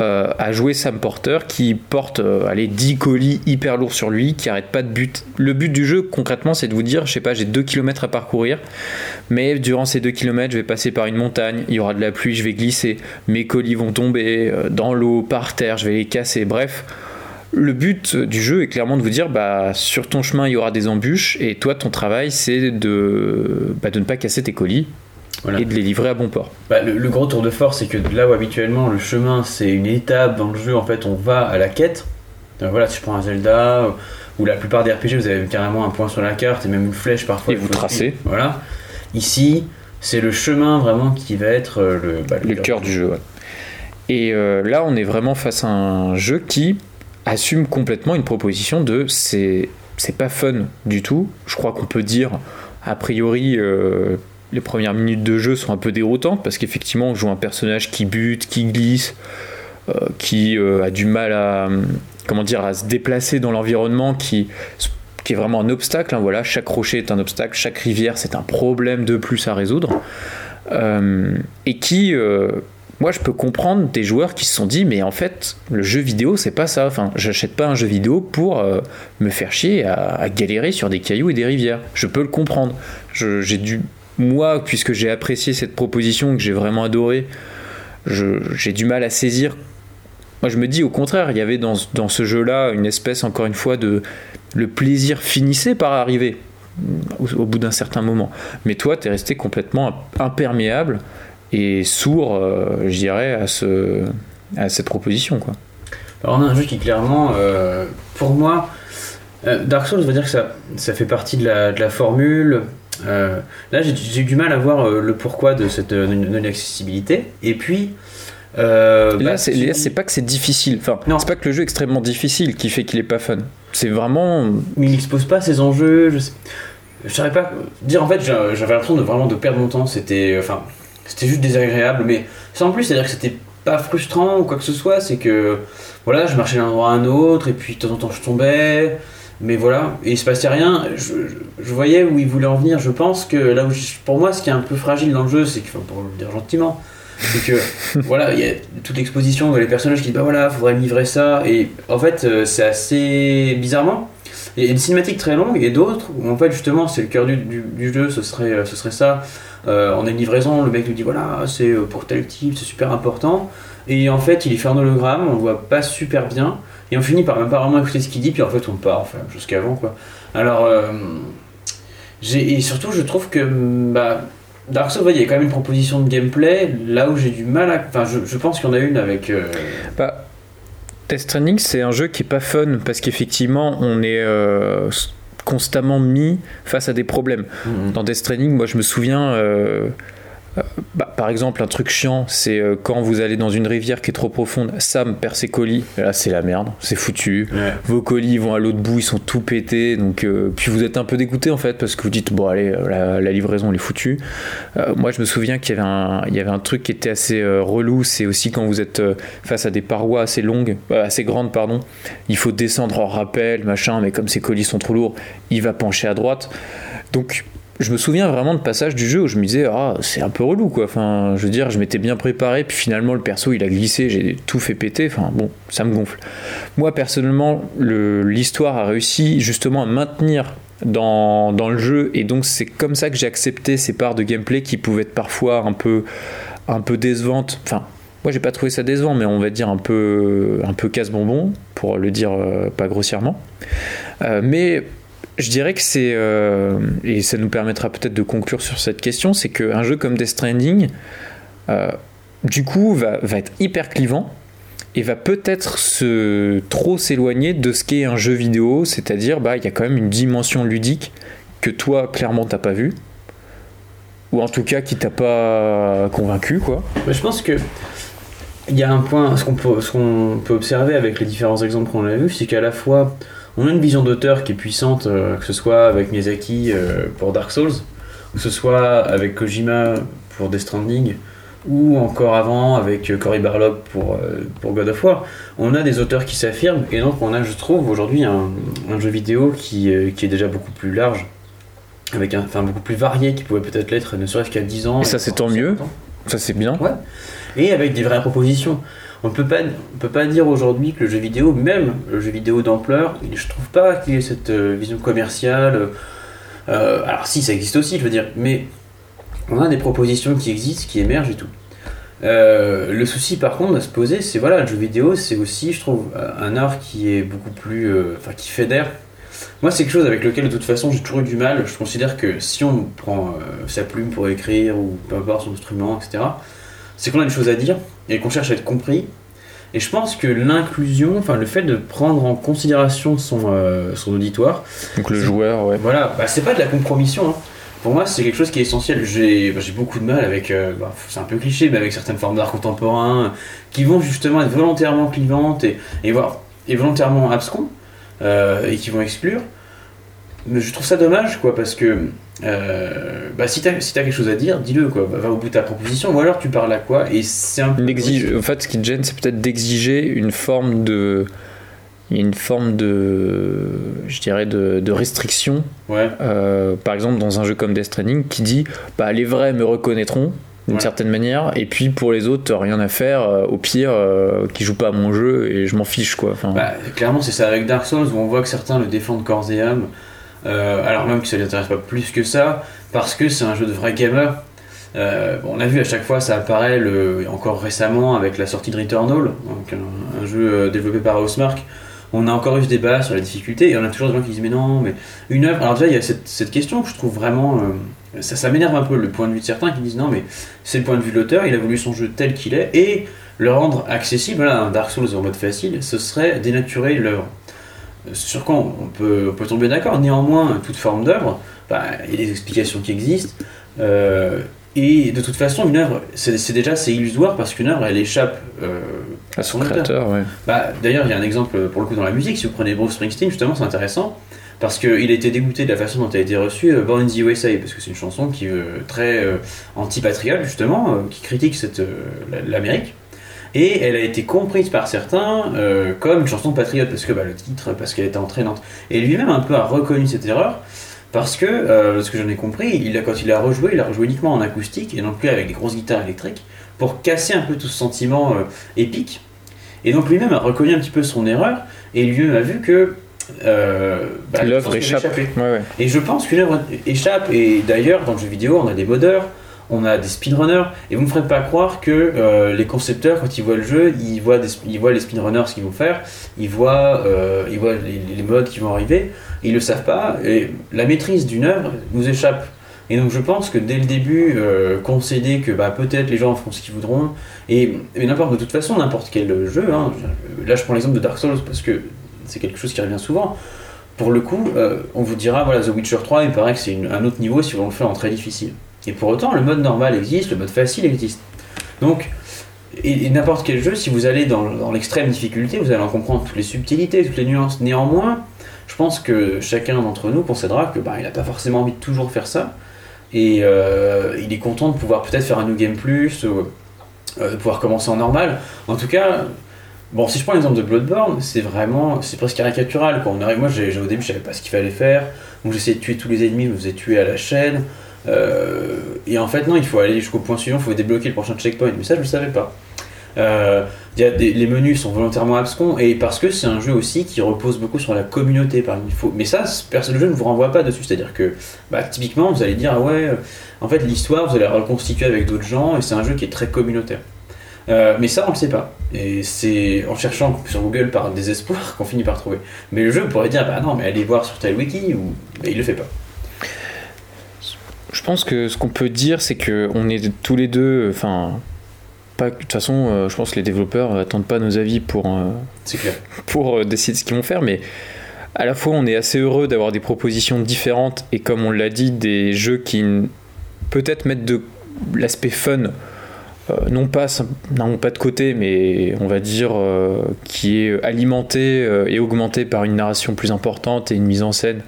euh, à jouer Sam Porter, qui porte euh, allez, 10 colis hyper lourds sur lui, qui arrête pas de but. Le but du jeu, concrètement, c'est de vous dire, je sais pas, j'ai 2 km à parcourir, mais durant ces 2 km, je vais passer par une montagne, il y aura de la pluie, je vais glisser, mes colis vont tomber euh, dans l'eau, par terre, je vais les casser, bref le but du jeu est clairement de vous dire bah, sur ton chemin il y aura des embûches et toi ton travail c'est de, bah, de ne pas casser tes colis et de les livrer à bon port. Bah, le, gros tour de force c'est que là où habituellement le chemin c'est une étape dans le jeu en fait on va à la quête. voilà si je prends un Zelda ou la plupart des RPG vous avez carrément un point sur la carte et même une flèche parfois. Et vous tracez. Voilà. Ici c'est le chemin vraiment qui va être euh, le, le, cœur du jeu. Et euh, là on est vraiment face à un jeu qui assume complètement une proposition de c'est pas fun du tout. Je crois qu'on peut dire, a priori, euh, les premières minutes de jeu sont un peu déroutantes parce qu'effectivement, on joue un personnage qui bute, qui glisse, euh, qui a du mal à, comment dire, à se déplacer dans l'environnement, qui qui est vraiment un obstacle. Hein, voilà, chaque rocher est un obstacle, chaque rivière c'est un problème de plus à résoudre, et qui moi je peux comprendre des joueurs qui se sont dit mais en fait le jeu vidéo c'est pas ça. Enfin j'achète pas un jeu vidéo pour euh, me faire chier à, galérer sur des cailloux et des rivières. Je peux le comprendre. J'ai dû moi puisque j'ai apprécié cette proposition que j'ai vraiment adoré j'ai du mal à saisir. Moi je me dis au contraire il y avait dans, dans ce jeu là une espèce encore une fois de le plaisir finissait par arriver au, au bout d'un certain moment. Mais toi tu es resté complètement imperméable et sourd, euh, je dirais, à, ce, à cette proposition. Quoi. Alors on a un jeu qui clairement, euh, pour moi, euh, Dark Souls, veut dire que ça, ça fait partie de la, de la formule. là, j'ai eu du mal à voir le pourquoi de cette non-accessibilité. Et puis, là, bah, c'est pas que c'est difficile. Enfin, c'est pas que le jeu est extrêmement difficile qui fait qu'il est pas fun. C'est vraiment. Mais il n'expose pas ses enjeux. Je, sais... je savais pas dire. En fait, j'avais l'impression de vraiment de perdre mon temps. C'était, enfin, c'était juste désagréable, mais sans plus, c'est-à-dire que c'était pas frustrant ou quoi que ce soit, c'est que voilà, je marchais d'un endroit à un autre, et puis de temps en temps je tombais, mais voilà, et il se passait rien. Je, je, voyais où il voulait en venir. Je pense que là où pour moi, ce qui est un peu fragile dans le jeu, c'est que, pour le dire gentiment, c'est que voilà, il y a toute l'exposition, les personnages qui disent bah voilà, faudrait livrer ça, et en fait, euh, c'est assez bizarrement. Il y a une cinématique très longue et d'autres où en fait justement c'est le cœur du, du, jeu, ce serait, euh, ce serait ça. Euh, on a une livraison, le mec nous dit voilà, c'est euh, pour tel type, c'est super important. Et en fait, il est fait en hologramme, on le voit pas super bien. Et on finit par même pas vraiment écouter ce qu'il dit, puis en fait, on part, enfin, jusqu'avant quoi. Alors, et surtout, je trouve que bah, Dark Souls, il y a quand même une proposition de gameplay, là où j'ai du mal à. Enfin, je, pense qu'il y en a une avec. Bah, Death Stranding, c'est un jeu qui est pas fun, parce qu'effectivement, on est constamment mis face à des problèmes. Mmh. Dans Death Stranding, moi je me souviens, euh, euh, bah, par exemple, un truc chiant, c'est euh, quand vous allez dans une rivière qui est trop profonde, Sam perd ses colis, là c'est la merde, c'est foutu. Vos colis vont à l'autre bout, ils sont tout pétés, donc puis vous êtes un peu dégoûté en fait parce que vous dites bon allez, la, livraison elle est foutue. moi je me souviens qu'il y avait un, il y avait un truc qui était assez relou, c'est aussi quand vous êtes face à des parois assez longues, assez grandes pardon, il faut descendre en rappel, machin, mais comme ces colis sont trop lourds, il va pencher à droite. Donc je me souviens vraiment de passages du jeu où je me disais ah c'est un peu relou quoi. Enfin je veux dire je m'étais bien préparé puis finalement le perso il a glissé j'ai tout fait péter. Enfin bon ça me gonfle. Moi personnellement l'histoire a réussi justement à maintenir dans, dans, le jeu et donc c'est comme ça que j'ai accepté ces parts de gameplay qui pouvaient être parfois un peu un peu décevantes. Enfin moi j'ai pas trouvé ça décevant mais on va dire un peu un peu casse-bonbon pour le dire euh, pas grossièrement. Euh, mais je dirais que c'est, euh, et ça nous permettra peut-être de conclure sur cette question, c'est qu'un jeu comme Death Stranding, euh, du coup, va, va, être hyper clivant et va peut-être se trop s'éloigner de ce qu'est un jeu vidéo, c'est-à-dire bah il y a quand même une dimension ludique que toi clairement t'as pas vu ou en tout cas qui t'a pas convaincu quoi. je pense que il y a un point, ce qu'on peut, ce qu'on peut observer avec les différents exemples qu'on a vus, c'est qu'à la fois on a une vision d'auteur qui est puissante, euh, que ce soit avec Miyazaki euh, pour Dark Souls, que ce soit avec Kojima pour Death Stranding, ou encore avant avec euh, Cory Barlog pour, pour God of War. On a des auteurs qui s'affirment, et donc on a, je trouve, aujourd'hui un, jeu vidéo qui, qui, est déjà beaucoup plus large, avec un, enfin beaucoup plus varié qu'il pouvait peut-être l'être, ne serait-ce qu'à 10 ans. Et ça c'est tant mieux, ça c'est bien. Ouais. Et avec des vraies propositions. On peut pas, peut pas dire aujourd'hui que le jeu vidéo, même le jeu vidéo d'ampleur, je trouve pas qu'il ait cette euh, vision commerciale. Euh, alors si, ça existe aussi, je veux dire, mais on a des propositions qui existent, qui émergent et tout. Euh, le souci par contre à se poser, c'est voilà, le jeu vidéo, c'est aussi, je trouve, un art qui est beaucoup plus, enfin, qui fédère. Moi, c'est quelque chose avec lequel de toute façon j'ai toujours eu du mal. Je considère que si on prend sa plume pour écrire ou peu importe son instrument, etc c'est qu'on a une chose à dire et qu'on cherche à être compris. Et je pense que l'inclusion, enfin le fait de prendre en considération son, euh, son auditoire. Donc le joueur, ouais. Voilà, bah, c'est pas de la compromission. Hein. Pour moi, c'est quelque chose qui est essentiel. J'ai bah, beaucoup de mal avec, euh, bah, c'est un peu cliché, mais avec certaines formes d'art contemporain qui vont justement être volontairement clivantes et, et, et volontairement abscons euh, et qui vont exclure. mais je trouve ça dommage, quoi, parce que euh, bah, si t'as si as quelque chose à dire, dis-le, quoi. Va au bout de ta proposition, ou alors tu parles à quoi Et c'est un. En fait, ce qui te gêne, c'est peut-être d'exiger une forme de. une forme de. Je dirais de, de restriction. Ouais. Euh, par exemple, dans un jeu comme Death Stranding, qui dit bah, les vrais me reconnaîtront d'une Ouais. certaine manière, et puis pour les autres, rien à faire. euh, Au pire, euh, qui jouent pas à mon jeu et je m'en fiche, quoi. Enfin, Bah, clairement, c'est ça avec Dark Souls où on voit que certains le défendent corps et âme, euh, alors même que ça les intéresse pas plus que ça, parce que c'est un jeu de vrais gamers. Euh, on a vu à chaque fois, ça apparaît encore récemment avec la sortie de Returnal, donc un, un jeu euh, développé par Housemark. On a encore eu ce débat sur la difficulté et on a toujours des gens qui disent mais non, mais une œuvre. Alors déjà, il y a cette, question que je trouve vraiment. ça m'énerve un peu le point de vue de certains qui disent non, mais c'est le point de vue de l'auteur, il a voulu son jeu tel qu'il est et le rendre accessible, là, un Dark Souls en mode facile, ce serait dénaturer l'œuvre. Euh, Sur quoi on peut, on peut tomber d'accord. Néanmoins, toute forme d'œuvre, bah, il y a des explications qui existent. euh, et de toute façon, une œuvre, c'est déjà c'est illusoire parce qu'une œuvre, elle échappe euh, à son créateur, ouais. bah, D'ailleurs, il y a un exemple pour le coup dans la musique. Si vous prenez Bruce Springsteen, justement, c'est intéressant parce qu'il a été dégoûté de la façon dont elle a été reçue euh, Born in the USA parce que c'est une chanson qui est euh, très euh, anti-patriote justement, euh, qui critique l'Amérique. Et elle a été comprise par certains euh, comme une chanson patriote parce que bah, le titre, parce qu'elle était entraînante. Et lui-même un peu a reconnu cette erreur parce que, euh, ce que j'en ai compris, il a, quand il a rejoué, il a rejoué uniquement en acoustique et non plus avec des grosses guitares électriques pour casser un peu tout ce sentiment euh, épique. Et donc lui-même a reconnu un petit peu son erreur et lui-même a vu que euh, bah, L'œuvre échappe. Ouais, ouais. Et je pense qu'une œuvre échappe, et d'ailleurs, dans le jeu vidéo, on a des modeurs, on a des speedrunners, et vous ne me ferez pas croire que euh, les concepteurs, quand ils voient le jeu, ils voient, ils voient les speedrunners ce qu'ils vont faire, ils voient, euh, ils voient les, modes qui vont arriver, ils le savent pas, et la maîtrise d'une œuvre nous échappe. Et donc je pense que dès le début, euh, concéder que bah, peut-être les gens feront ce qu'ils voudront, et, n'importe de toute façon, n'importe quel jeu, hein, là je prends l'exemple de Dark Souls parce que c'est quelque chose qui revient souvent, pour le coup, on vous dira, voilà, The Witcher 3, il paraît que c'est un autre niveau si on le fait en très difficile. Et pour autant, le mode normal existe, le mode facile existe. Donc, et, n'importe quel jeu, si vous allez dans, l'extrême difficulté, vous allez en comprendre toutes les subtilités, toutes les nuances. Néanmoins, je pense que chacun d'entre nous concédera que bah, il n'a pas forcément envie de toujours faire ça. Et euh, il est content de pouvoir peut-être faire un New Game Plus, ou euh, de pouvoir commencer en normal. En tout cas, Bon, si je prends l'exemple de Bloodborne, c'est vraiment, c'est presque caricatural. Quoi. On arrive, moi, j'ai- au début, je savais pas ce qu'il fallait faire. Donc, j'essayais de tuer tous les ennemis, je me faisais tuer à la chaîne. Euh, et en fait, non, il faut aller jusqu'au point suivant, il faut débloquer le prochain checkpoint. Mais ça, je le savais pas. Euh, y a les menus sont volontairement abscons et parce que c'est un jeu aussi qui repose beaucoup sur la communauté. Par mais ça, personne le jeu ne vous renvoie pas dessus. C'est-à-dire que, bah, typiquement, vous allez dire, ah ouais, euh, en fait, l'histoire, vous allez la reconstituer avec d'autres gens et c'est un jeu qui est très communautaire. Mais ça, on le sait pas. Et c'est en cherchant sur Google par désespoir qu'on finit par trouver. Mais le jeu pourrait dire, bah non, mais allez voir sur tel wiki, ou mais il le fait pas. Je pense que ce qu'on peut dire, c'est que on est tous les deux, enfin, pas. De toute façon, euh, je pense que les développeurs attendent pas nos avis pour euh, clair. pour euh, décider ce qu'ils vont faire, mais à la fois on est assez heureux d'avoir des propositions différentes et comme on l'a dit, des jeux qui peut-être mettent de l'aspect fun, non pas non pas de côté, mais on va dire qui est alimenté et augmenté par une narration plus importante et une mise en scène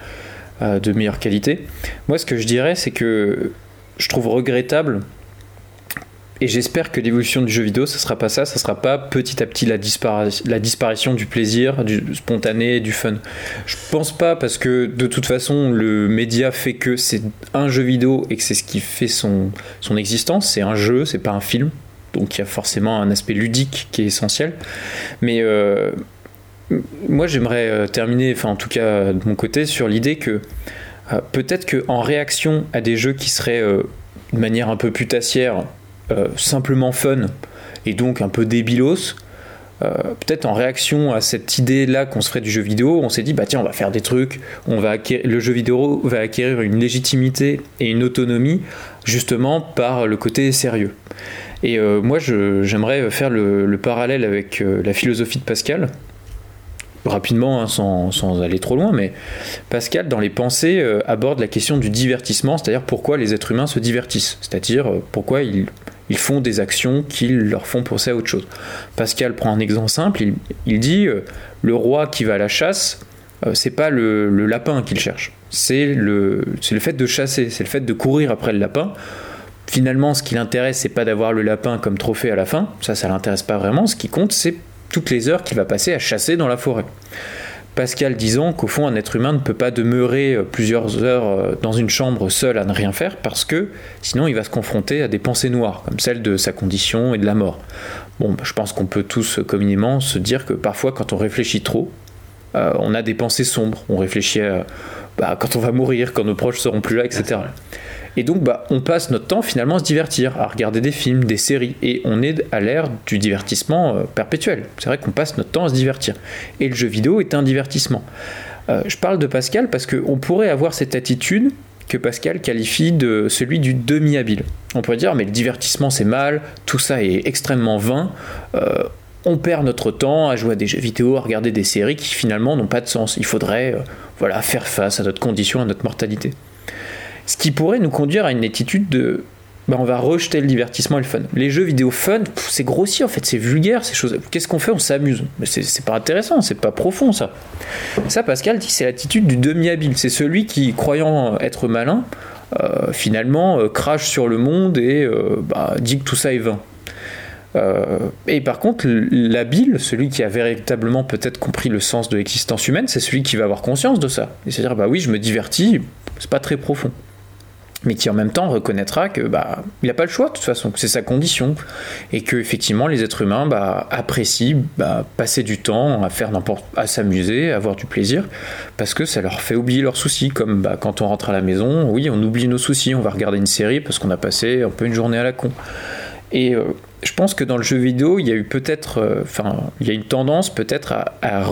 de meilleure qualité. Moi, ce que je dirais, c'est que je trouve regrettable. Et j'espère que l'évolution du jeu vidéo, ça sera pas ça, ça sera pas petit à petit la, dispari- la disparition du plaisir, du spontané, du fun. Je pense pas parce que de toute façon le média fait que c'est un jeu vidéo et que c'est ce qui fait son, son existence, c'est un jeu, c'est pas un film. Donc il y a forcément un aspect ludique qui est essentiel. Mais euh, moi j'aimerais euh, terminer, enfin en tout cas de mon côté, sur l'idée que euh, peut-être qu'en réaction à des jeux qui seraient euh, de manière un peu putassière, euh, simplement fun et donc un peu débilos, euh, peut-être en réaction à cette idée-là qu'on se du jeu vidéo, on s'est dit bah tiens on va faire des trucs, on va le jeu vidéo va acquérir une légitimité et une autonomie justement par le côté sérieux. Et euh, moi j'aimerais faire le, le parallèle avec euh, la philosophie de Pascal, rapidement hein, sans, sans aller trop loin, mais Pascal dans les pensées euh, aborde la question du divertissement, c'est-à-dire pourquoi les êtres humains se divertissent, c'est-à-dire euh, pourquoi ils ils font des actions qui leur font penser à autre chose. Pascal prend un exemple simple, il, il dit euh, le roi qui va à la chasse, euh, c'est pas le, le lapin qu'il cherche, c'est le, le fait de chasser, c'est le fait de courir après le lapin. Finalement, ce qui l'intéresse, c'est pas d'avoir le lapin comme trophée à la fin, ça, ça l'intéresse pas vraiment. Ce qui compte, c'est toutes les heures qu'il va passer à chasser dans la forêt. Pascal disant qu'au fond, un être humain ne peut pas demeurer euh, plusieurs heures euh, dans une chambre seul à ne rien faire parce que sinon il va se confronter à des pensées noires, comme celle de sa condition et de la mort. Bon, bah, je pense qu'on peut tous communément se dire que parfois, quand on réfléchit trop, euh, on a des pensées sombres. On réfléchit à bah, quand on va mourir, quand nos proches seront plus là, etc. Et donc, bah, on passe notre temps finalement à se divertir, à regarder des films, des séries, et on est à l'ère du divertissement euh, perpétuel. C'est vrai qu'on passe notre temps à se divertir. Et le jeu vidéo est un divertissement. Euh, je parle de Pascal parce qu'on pourrait avoir cette attitude que Pascal qualifie de celui du demi-habile. On pourrait dire, mais le divertissement c'est mal, tout ça est extrêmement vain. Euh, on perd notre temps à jouer à des jeux vidéo, à regarder des séries qui finalement n'ont pas de sens. Il faudrait faire face à notre condition, à notre mortalité. Ce qui pourrait nous conduire à une attitude de bah, on va rejeter le divertissement et le fun. Les jeux vidéo fun, c'est grossier en fait, c'est vulgaire ces choses. Qu'est-ce qu'on fait? On s'amuse. Mais c'est pas intéressant, c'est pas profond ça. Ça, Pascal dit, c'est l'attitude du demi-habile. C'est celui qui, croyant être malin, euh, finalement euh, crache sur le monde et euh, bah, dit que tout ça est vain. et par contre, l'habile, celui qui a véritablement peut-être compris le sens de l'existence humaine, c'est celui qui va avoir conscience de ça. Et c'est-à-dire, bah oui, je me divertis, c'est pas très profond mais qui en même temps reconnaîtra que bah il n'a pas le choix de toute façon, que c'est sa condition et que effectivement les êtres humains bah, apprécient bah, passer du temps à faire n'importe à s'amuser, à avoir du plaisir parce que ça leur fait oublier leurs soucis comme bah, quand on rentre à la maison, oui, on oublie nos soucis, on va regarder une série parce qu'on a passé un peu une journée à la con. Et euh, je pense que dans le jeu vidéo, il y a eu peut-être euh, enfin, il y a une tendance peut-être à, à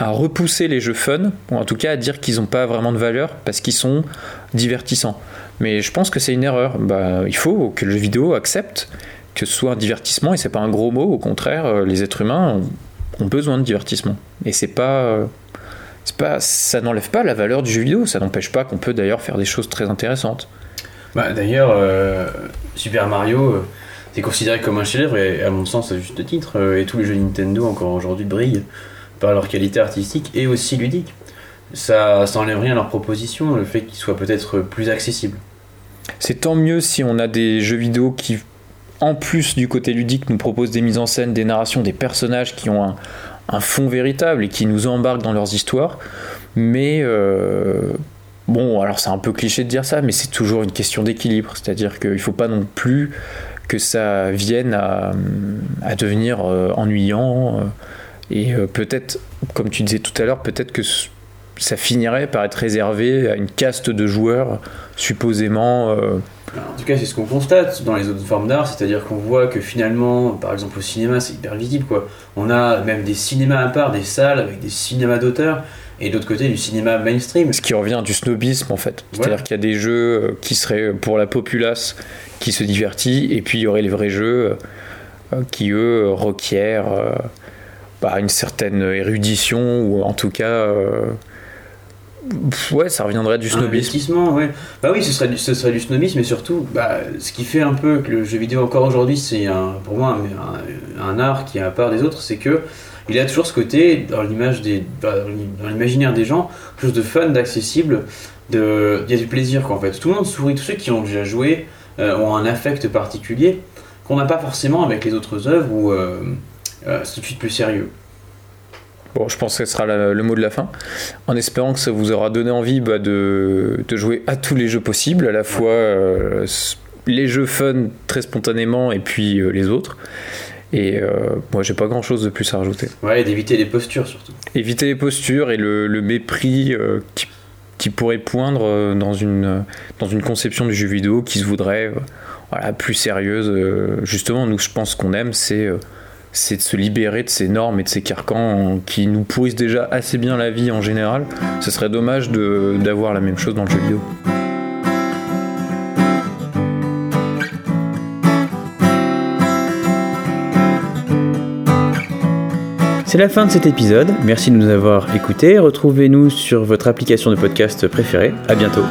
repousser les jeux fun, ou en tout cas à dire qu'ils n'ont pas vraiment de valeur parce qu'ils sont divertissants. Mais je pense que c'est une erreur. Bah, il faut que le jeu vidéo accepte que ce soit un divertissement et c'est pas un gros mot. Au contraire, euh, les êtres humains ont, besoin de divertissement. Et c'est pas, euh, c'est pas, ça n'enlève pas la valeur du jeu vidéo. Ça n'empêche pas qu'on peut d'ailleurs faire des choses très intéressantes. Bah, d'ailleurs, euh, Super Mario c'est considéré comme un chef-d'œuvre et à mon sens à juste titre. et tous les jeux Nintendo encore aujourd'hui brillent par leur qualité artistique et aussi ludique ça, ça enlève rien à leur proposition, le fait qu'ils soient peut-être plus accessibles. C'est tant mieux si on a des jeux vidéo qui, en plus du côté ludique, nous proposent des mises en scène, des narrations, des personnages qui ont un, fond véritable et qui nous embarquent dans leurs histoires. Mais euh, bon, alors c'est un peu cliché de dire ça, mais c'est toujours une question d'équilibre. C'est-à-dire qu'il ne faut pas non plus que ça vienne à, devenir euh, ennuyant. Euh, et peut-être, comme tu disais tout à l'heure, peut-être que ça finirait par être réservé à une caste de joueurs supposément. Euh, en tout cas, c'est ce qu'on constate dans les autres formes d'art, c'est-à-dire qu'on voit que finalement, par exemple au cinéma, c'est hyper visible. Quoi. On a même des cinémas à part, des salles avec des cinémas d'auteurs, et de l'autre côté du cinéma mainstream. Ce qui revient du snobisme en fait. C'est-à-dire qu'il y a des jeux euh, qui seraient pour la populace qui se divertit, et puis il y aurait les vrais jeux euh, qui eux requièrent bah, une certaine érudition, ou en tout cas Ouais, ça reviendrait du snobisme. ouais. Bah oui, ce serait, du, ce serait du snobisme, mais surtout, bah, ce qui fait un peu que le jeu vidéo encore aujourd'hui, c'est pour moi un, art qui est à part des autres, c'est que il a toujours ce côté dans l'image des, bah, dans l'imaginaire des gens, quelque chose de fun, d'accessible, de, il y a du plaisir quoi en fait. Tout le monde sourit, tous ceux qui ont déjà joué euh, ont un affect particulier qu'on n'a pas forcément avec les autres œuvres euh, euh, c'est tout de suite plus sérieux. Bon, je pense que ce sera le mot de la fin. En espérant que ça vous aura donné envie bah, de, jouer à tous les jeux possibles, à la fois euh, les jeux fun très spontanément et puis euh, les autres. Et euh, moi, j'ai pas grand chose de plus à rajouter. Ouais, d'éviter les postures surtout. Éviter les postures et le, mépris qui, pourrait poindre dans une, dans une conception du jeu vidéo qui se voudrait voilà, plus sérieuse. justement, nous, je pense qu'on aime, c'est c'est de se libérer de ces normes et de ces carcans qui nous pourrissent déjà assez bien la vie en général. Ce serait dommage d'avoir la même chose dans le jeu vidéo. C'est la fin de cet épisode. Merci de nous avoir écoutés. Retrouvez-nous sur votre application de podcast préférée. À bientôt.